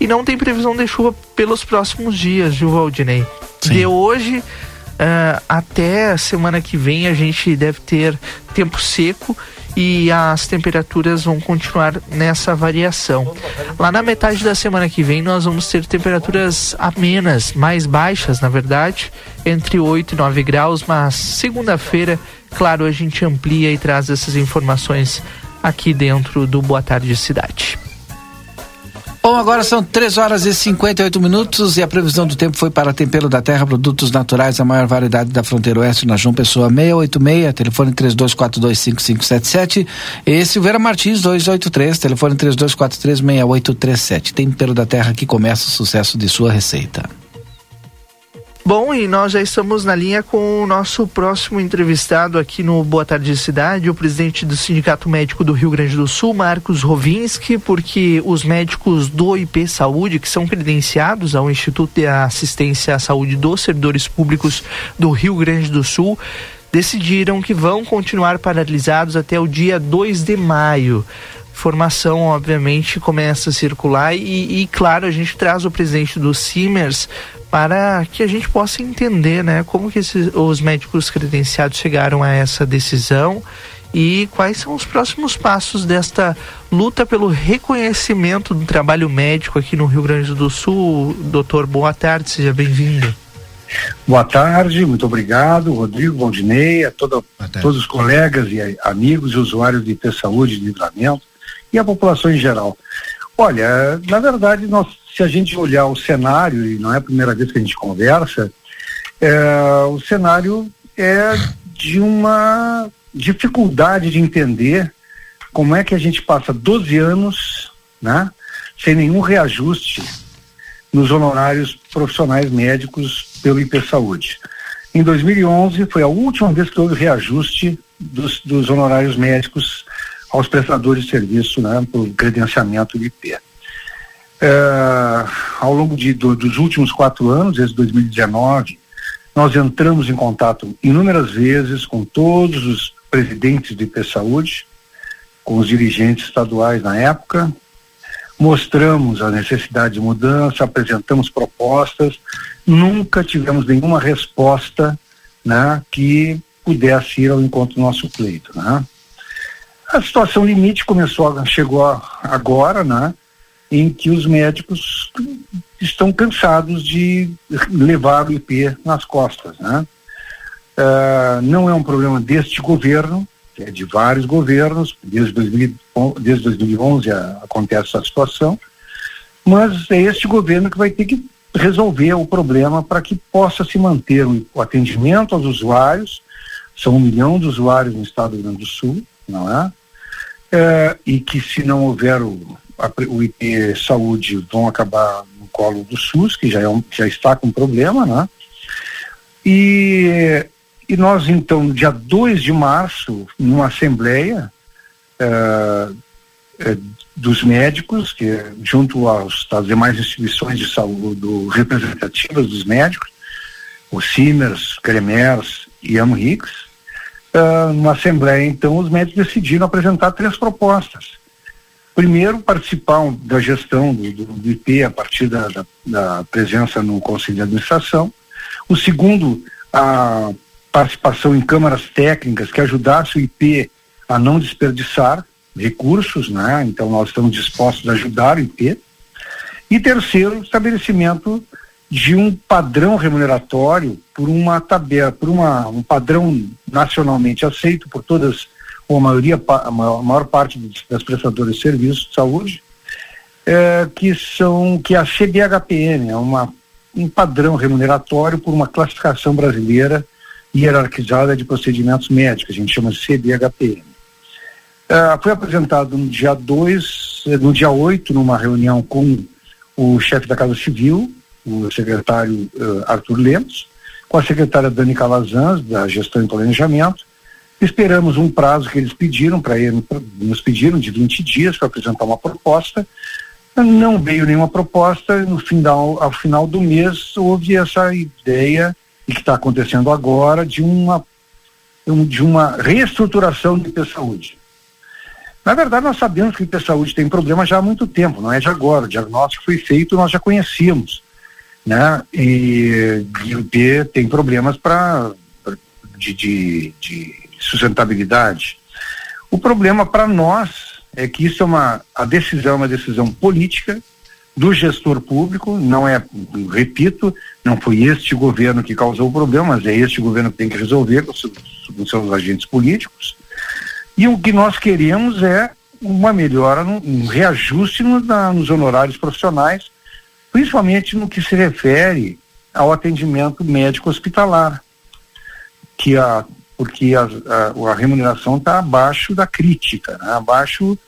E não tem previsão de chuva pelos próximos dias, viu, Valdinei? Sim. De hoje uh, até a semana que vem a gente deve ter tempo seco e as temperaturas vão continuar nessa variação. Lá na metade da semana que vem nós vamos ter temperaturas amenas, mais baixas, na verdade, entre 8 e 9 graus, mas segunda-feira, claro, a gente amplia e traz essas informações aqui dentro do Boa Tarde Cidade. Bom, agora são 3 horas e 58 minutos e a previsão do tempo foi para Tempero da Terra, produtos naturais, a maior variedade da fronteira oeste na João Pessoa 686, telefone 32425577 e Silveira Martins 283, telefone 32436837. Tempero da Terra que começa o sucesso de sua receita. Bom, e nós já estamos na linha com o nosso próximo entrevistado aqui no Boa Tarde Cidade, o presidente do Sindicato Médico do Rio Grande do Sul, Marcos Rovinski, porque os médicos do IP Saúde, que são credenciados ao Instituto de Assistência à Saúde dos Servidores Públicos do Rio Grande do Sul, decidiram que vão continuar paralisados até o dia 2 de maio. Informação, obviamente, começa a circular e, e, claro, a gente traz o presidente do Simers para que a gente possa entender, né, como que esses, os médicos credenciados chegaram a essa decisão e quais são os próximos passos desta luta pelo reconhecimento do trabalho médico aqui no Rio Grande do Sul. Doutor, boa tarde, seja bem-vindo. Boa tarde, muito obrigado, Rodrigo, Valdinei, a toda, todos os colegas e amigos e usuários de ter saúde e livramento e a população em geral. Olha, na verdade, nós, se a gente olhar o cenário, e não é a primeira vez que a gente conversa, é, o cenário é de uma dificuldade de entender como é que a gente passa 12 anos, né, sem nenhum reajuste nos honorários profissionais médicos pelo IP Saúde. Em 2011 foi a última vez que houve reajuste dos, dos honorários médicos aos prestadores de serviço, né, por credenciamento de IP. É, ao longo de, do, dos últimos quatro anos, desde 2019, nós entramos em contato inúmeras vezes com todos os presidentes de IP Saúde, com os dirigentes estaduais na época, mostramos a necessidade de mudança, apresentamos propostas, nunca tivemos nenhuma resposta né, que pudesse ir ao encontro do nosso pleito. Né? A situação limite começou, chegou agora, né? Em que os médicos estão cansados de levar o IP nas costas, né? Uh, não é um problema deste governo, é de vários governos, desde, 2000, desde 2011 a, acontece essa situação, mas é este governo que vai ter que resolver o problema para que possa se manter o, atendimento aos usuários, são um milhão de usuários no estado do Rio Grande do Sul, não é? é e que se não houver o, a, o IP saúde vão acabar no colo do SUS, que já, é um, já está com problema, né? E, e nós então, no dia 2 de março, numa assembleia é, é, dos médicos, que junto aos, às demais instituições de saúde do, representativas dos médicos, o Simers, Cremers e Amrix, uh, numa assembleia, então, os médicos decidiram apresentar três propostas. Primeiro, participar da gestão do, do, IP a partir da, da, da, presença no Conselho de Administração. O segundo, a participação em câmaras técnicas que ajudasse o IP a não desperdiçar recursos, né? Então nós estamos dispostos a ajudar o IP. E terceiro, estabelecimento de um padrão remuneratório por uma tabela, por uma, um padrão nacionalmente aceito por todas, ou a maioria, a maior, parte das prestadoras de serviços de saúde, é, que são, que é a CBHPN, é uma, um padrão remuneratório por uma classificação brasileira hierarquizada de procedimentos médicos, a gente chama de CBHPN. É, foi apresentado no dia 2, no dia 8, numa reunião com o chefe da Casa Civil, o secretário uh, Arthur Lemos, com a secretária Dani Calazans, da Gestão e Planejamento. Esperamos um prazo que eles pediram para nos pediram de 20 dias para apresentar uma proposta. Não veio nenhuma proposta, no final, ao final do mês houve essa ideia, e que está acontecendo agora, de uma, de uma reestruturação do IP Saúde. Na verdade, nós sabemos que o IP Saúde tem problema já há muito tempo, não é de agora. O diagnóstico foi feito, nós já conhecíamos né? E, e o IP tem problemas para de, de, de, sustentabilidade. O problema para nós é que isso é uma a decisão é uma decisão política do gestor público, não é, repito, não foi este governo que causou o problema, mas é este governo que tem que resolver com, seus, com seus agentes políticos. E o que nós queremos é uma melhora, um reajuste no, na, nos honorários profissionais, principalmente no que se refere ao atendimento médico hospitalar, que a, porque a, a, a remuneração está abaixo da crítica, né? abaixo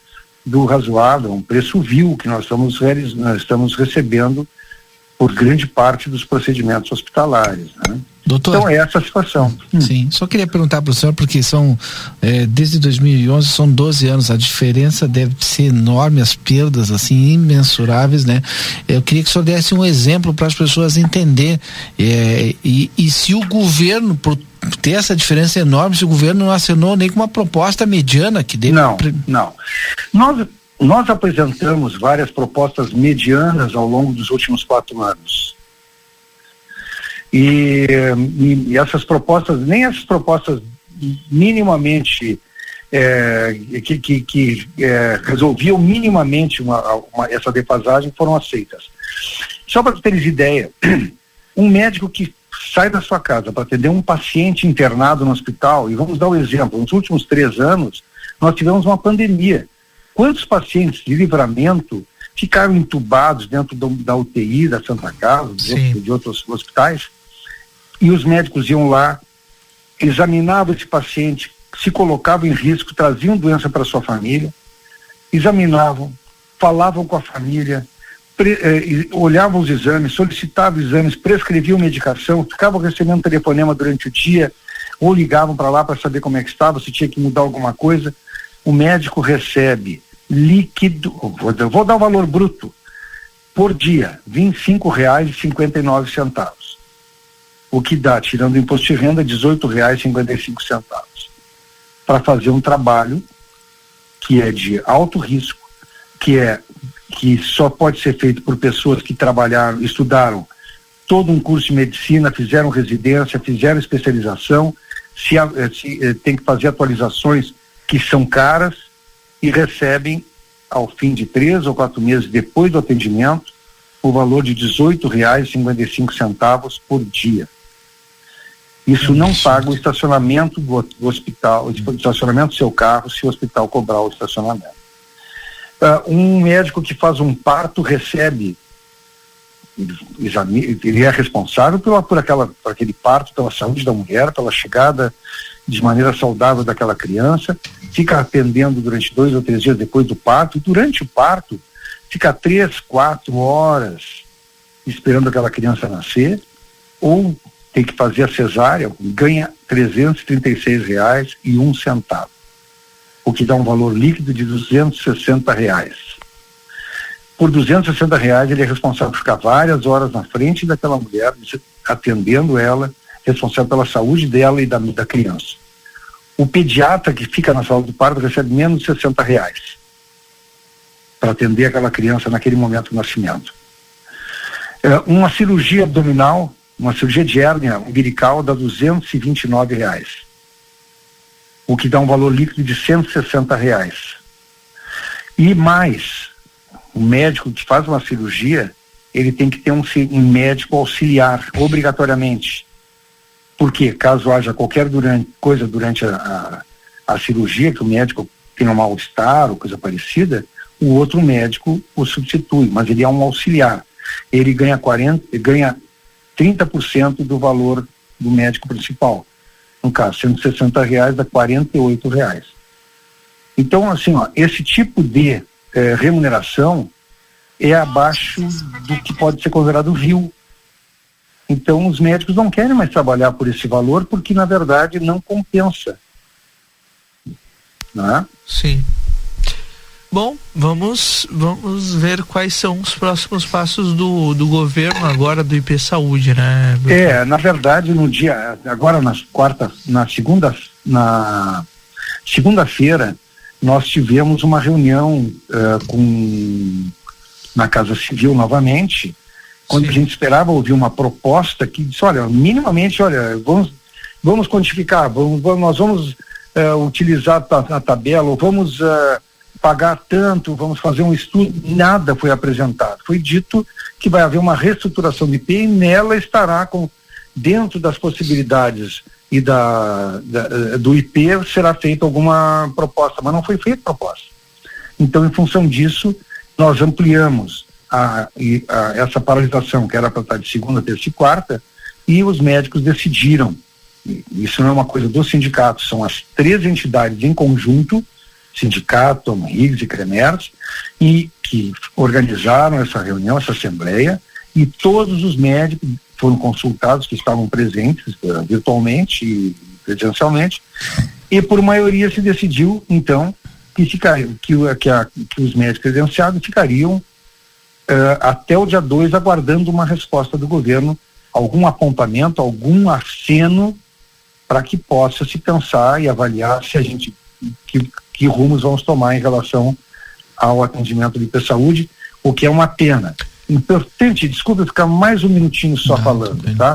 do razoável, um preço vil que nós estamos, nós estamos recebendo por grande parte dos procedimentos hospitalares. Né? Doutor, então é essa a situação. Sim, só queria perguntar para o senhor, porque são, é, desde 2011, são 12 anos, a diferença deve ser enorme, as perdas, assim, imensuráveis, né? Eu queria que o senhor desse um exemplo para as pessoas entender, é, e, e se o governo, por ter essa diferença enorme, se o governo não assinou nem com uma proposta mediana que dê... Não, não. Nós, nós apresentamos várias propostas medianas ao longo dos últimos quatro anos e, e, e essas propostas, nem essas propostas minimamente é, que, que, que é, resolviam minimamente uma, uma, essa defasagem foram aceitas. Só para teres ideia, um médico que sai da sua casa para atender um paciente internado no hospital, e vamos dar um exemplo, nos últimos três anos, nós tivemos uma pandemia. Quantos pacientes de livramento ficaram entubados dentro do, da UTI da Santa Casa, de, de outros hospitais, e os médicos iam lá, examinavam esse paciente, se colocavam em risco, traziam doença para sua família, examinavam, falavam com a família, olhavam os exames, solicitavam exames, prescreviam medicação, ficavam recebendo telefonema durante o dia, ou ligavam para lá para saber como é que estava, se tinha que mudar alguma coisa. O médico recebe líquido, vou, vou dar o valor bruto, por dia, R$ 25,59 o que dá, tirando o imposto de renda, R$ 18,55 para fazer um trabalho que é de alto risco, que é que só pode ser feito por pessoas que trabalharam, estudaram todo um curso de medicina, fizeram residência, fizeram especialização, se, eh, se eh, tem que fazer atualizações que são caras e recebem ao fim de três ou quatro meses depois do atendimento o valor de R$ 18,55 por dia. Isso não paga o estacionamento do, do hospital, o estacionamento do seu carro, se o hospital cobrar o estacionamento. Uh, um médico que faz um parto recebe, ele é responsável pela, por, aquela, por aquele parto, pela saúde da mulher, pela chegada de maneira saudável daquela criança, fica atendendo durante dois ou três dias depois do parto, e durante o parto fica três, quatro horas esperando aquela criança nascer, ou tem que fazer a cesárea, ganha R$ reais e um centavo, o que dá um valor líquido de 260 reais. Por 260 reais ele é responsável por ficar várias horas na frente daquela mulher, atendendo ela, responsável pela saúde dela e da, da criança. O pediatra que fica na sala do parto recebe menos de 60 reais para atender aquela criança naquele momento do nascimento. É, uma cirurgia abdominal uma cirurgia de hérnia umbilical dá 229 reais, o que dá um valor líquido de 160 reais. E mais, o médico que faz uma cirurgia, ele tem que ter um, um médico auxiliar, obrigatoriamente. Porque caso haja qualquer durante, coisa durante a, a, a cirurgia, que o médico tenha um mal-estar ou coisa parecida, o outro médico o substitui, mas ele é um auxiliar. Ele ganha 40, ganha 30% do valor do médico principal. No caso, 160 reais dá 48 reais. Então, assim, ó, esse tipo de eh, remuneração é abaixo do que pode ser considerado vil. Então, os médicos não querem mais trabalhar por esse valor porque, na verdade, não compensa. Né? Sim. Bom, vamos, vamos ver quais são os próximos passos do, do governo agora do IP Saúde, né? É, na verdade, no dia, agora nas quarta, na segunda, na segunda-feira, nós tivemos uma reunião uh, com na Casa Civil novamente, quando Sim. a gente esperava ouvir uma proposta que disse, olha, minimamente, olha, vamos, vamos quantificar, vamos, vamos nós vamos uh, utilizar a, a tabela, ou vamos uh, pagar tanto, vamos fazer um estudo, nada foi apresentado. Foi dito que vai haver uma reestruturação de IP e nela estará com dentro das possibilidades e da, da, do IP será feita alguma proposta, mas não foi feita proposta. Então, em função disso, nós ampliamos a, a, essa paralisação, que era para estar de segunda, terça e quarta, e os médicos decidiram. Isso não é uma coisa do sindicato, são as três entidades em conjunto, sindicato, RIGS e CREMERS, e que organizaram essa reunião, essa assembleia, e todos os médicos foram consultados que estavam presentes uh, virtualmente e presencialmente, e por maioria se decidiu, então, que, ficar, que, que, a, que os médicos credenciados ficariam uh, até o dia 2 aguardando uma resposta do governo, algum apontamento, algum aceno para que possa se pensar e avaliar se a gente que, que rumos vamos tomar em relação ao atendimento de saúde, o que é uma pena. Importante, desculpa ficar mais um minutinho só Não, falando, tá?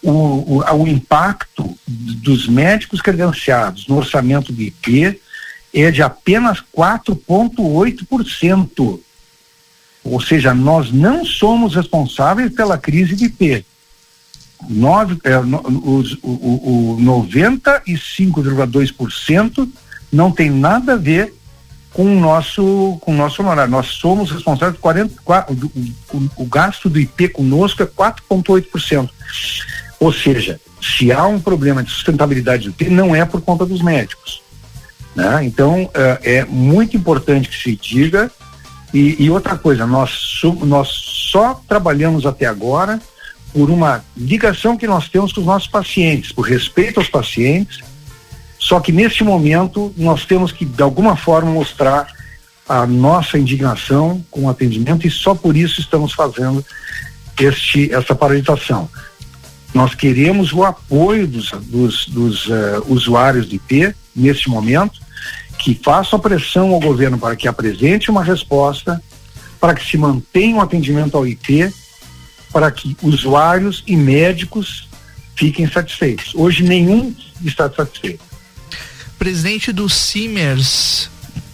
O, o, o, impacto dos médicos credenciados no orçamento do IP é de apenas 4,8%. Ou seja, nós não somos responsáveis pela crise de IP. Nós, é, os, o, o 95,2% não tem nada a ver com o nosso com o nosso honorário. Nós somos responsáveis por 44, o, o, o gasto do IP conosco é 4,8%. Ou seja, se há um problema de sustentabilidade do IP, não é por conta dos médicos. Né? Então, é, é muito importante que se diga. E, e outra coisa, nós, nós só trabalhamos até agora por uma ligação que nós temos com os nossos pacientes, por respeito aos pacientes só que neste momento nós temos que de alguma forma mostrar a nossa indignação com o atendimento e só por isso estamos fazendo este essa paralisação. Nós queremos o apoio dos, dos, dos uh, usuários de IP neste momento, que façam pressão ao governo para que apresente uma resposta, para que se mantenha o um atendimento ao IP, para que usuários e médicos fiquem satisfeitos. Hoje nenhum está satisfeito presidente do Simers,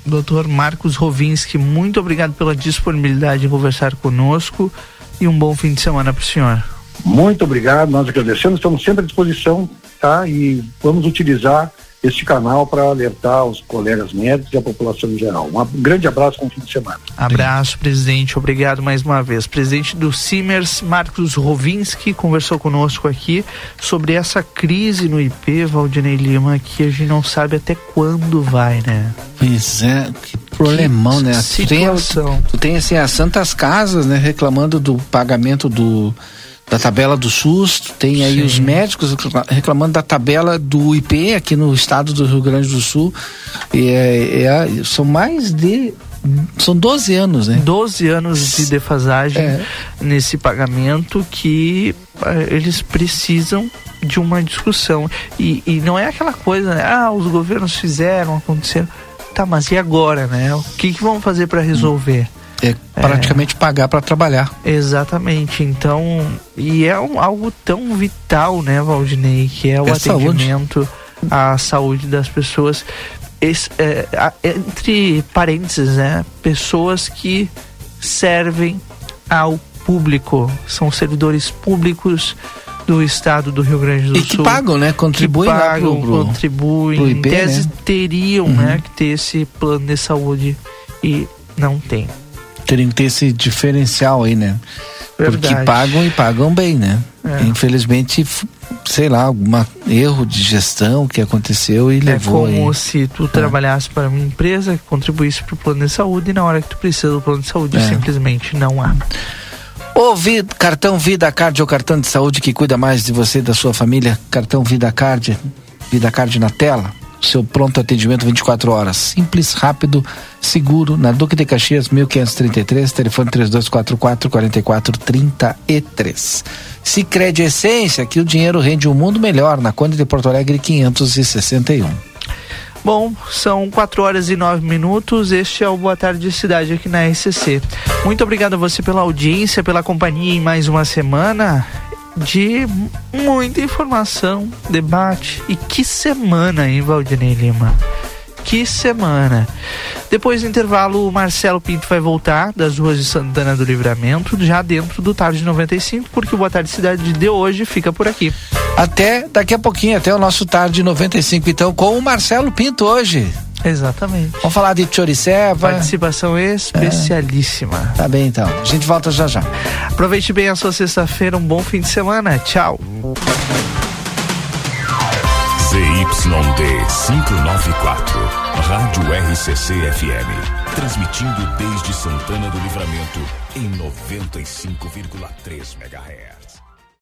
Dr. Marcos Rovinski, muito obrigado pela disponibilidade de conversar conosco e um bom fim de semana para o senhor. Muito obrigado, nós agradecemos, estamos sempre à disposição, tá? E vamos utilizar este canal para alertar os colegas médicos e a população em geral. Um grande abraço, bom fim de semana. Abraço, presidente. Obrigado mais uma vez. Presidente do Simers, Marcos Rovinski, conversou conosco aqui sobre essa crise no IP, Valdinei Lima, que a gente não sabe até quando vai, né? Pois é, que problemão, que né? Situação. Tu tem, tu tem assim as santas casas, né, reclamando do pagamento do da tabela do SUS, tem aí Sim. os médicos reclamando da tabela do IP aqui no estado do Rio Grande do Sul. E é, é, são mais de. São 12 anos, né? 12 anos de defasagem é. nesse pagamento que uh, eles precisam de uma discussão. E, e não é aquela coisa, né? Ah, os governos fizeram, aconteceram. Tá, mas e agora, né? O que, que vão fazer para resolver? Hum é praticamente é, pagar para trabalhar. Exatamente. Então, e é um, algo tão vital, né, Valdinei, que é o é atendimento saúde. à saúde das pessoas. Esse, é, entre parênteses, né, pessoas que servem ao público, são servidores públicos do estado do Rio Grande do e Sul. E que pagam, né? Contribuem que pagam, pro, contribuem. Pro IP, em tese né? teriam, uhum. né, que ter esse plano de saúde e não tem teriam que ter esse diferencial aí, né? Verdade. Porque pagam e pagam bem, né? É. Infelizmente, sei lá, algum erro de gestão que aconteceu e é levou. É como aí. se tu é. trabalhasse para uma empresa que contribuísse para o plano de saúde e na hora que tu precisa do plano de saúde é. simplesmente não há. O vida, cartão Vida Card é o cartão de saúde que cuida mais de você e da sua família. Cartão Vida Card, Vida Card na tela seu pronto atendimento 24 horas. Simples, rápido, seguro, na Duque de Caxias, 1533, telefone 3244 4433. Sicredi Essência, que o dinheiro rende um mundo melhor, na Conde de Porto Alegre 561. Bom, são 4 horas e 9 minutos. Este é o Boa Tarde Cidade aqui na SCC. Muito obrigado a você pela audiência, pela companhia em mais uma semana de muita informação, debate. E que semana, hein, Valdinei Lima? Que semana. Depois do intervalo, o Marcelo Pinto vai voltar das ruas de Santana do Livramento, já dentro do Tarde 95, porque o Boa Tarde Cidade de hoje fica por aqui. Até daqui a pouquinho, até o nosso Tarde 95, então, com o Marcelo Pinto hoje. Exatamente. Vamos falar de Choriceva. Participação especialíssima. É. Tá bem então. A gente volta já já. Aproveite bem a sua sexta-feira, um bom fim de semana. Tchau. ZYD 594, Rádio RCC FM. Transmitindo desde Santana do Livramento em 95,3 MHz.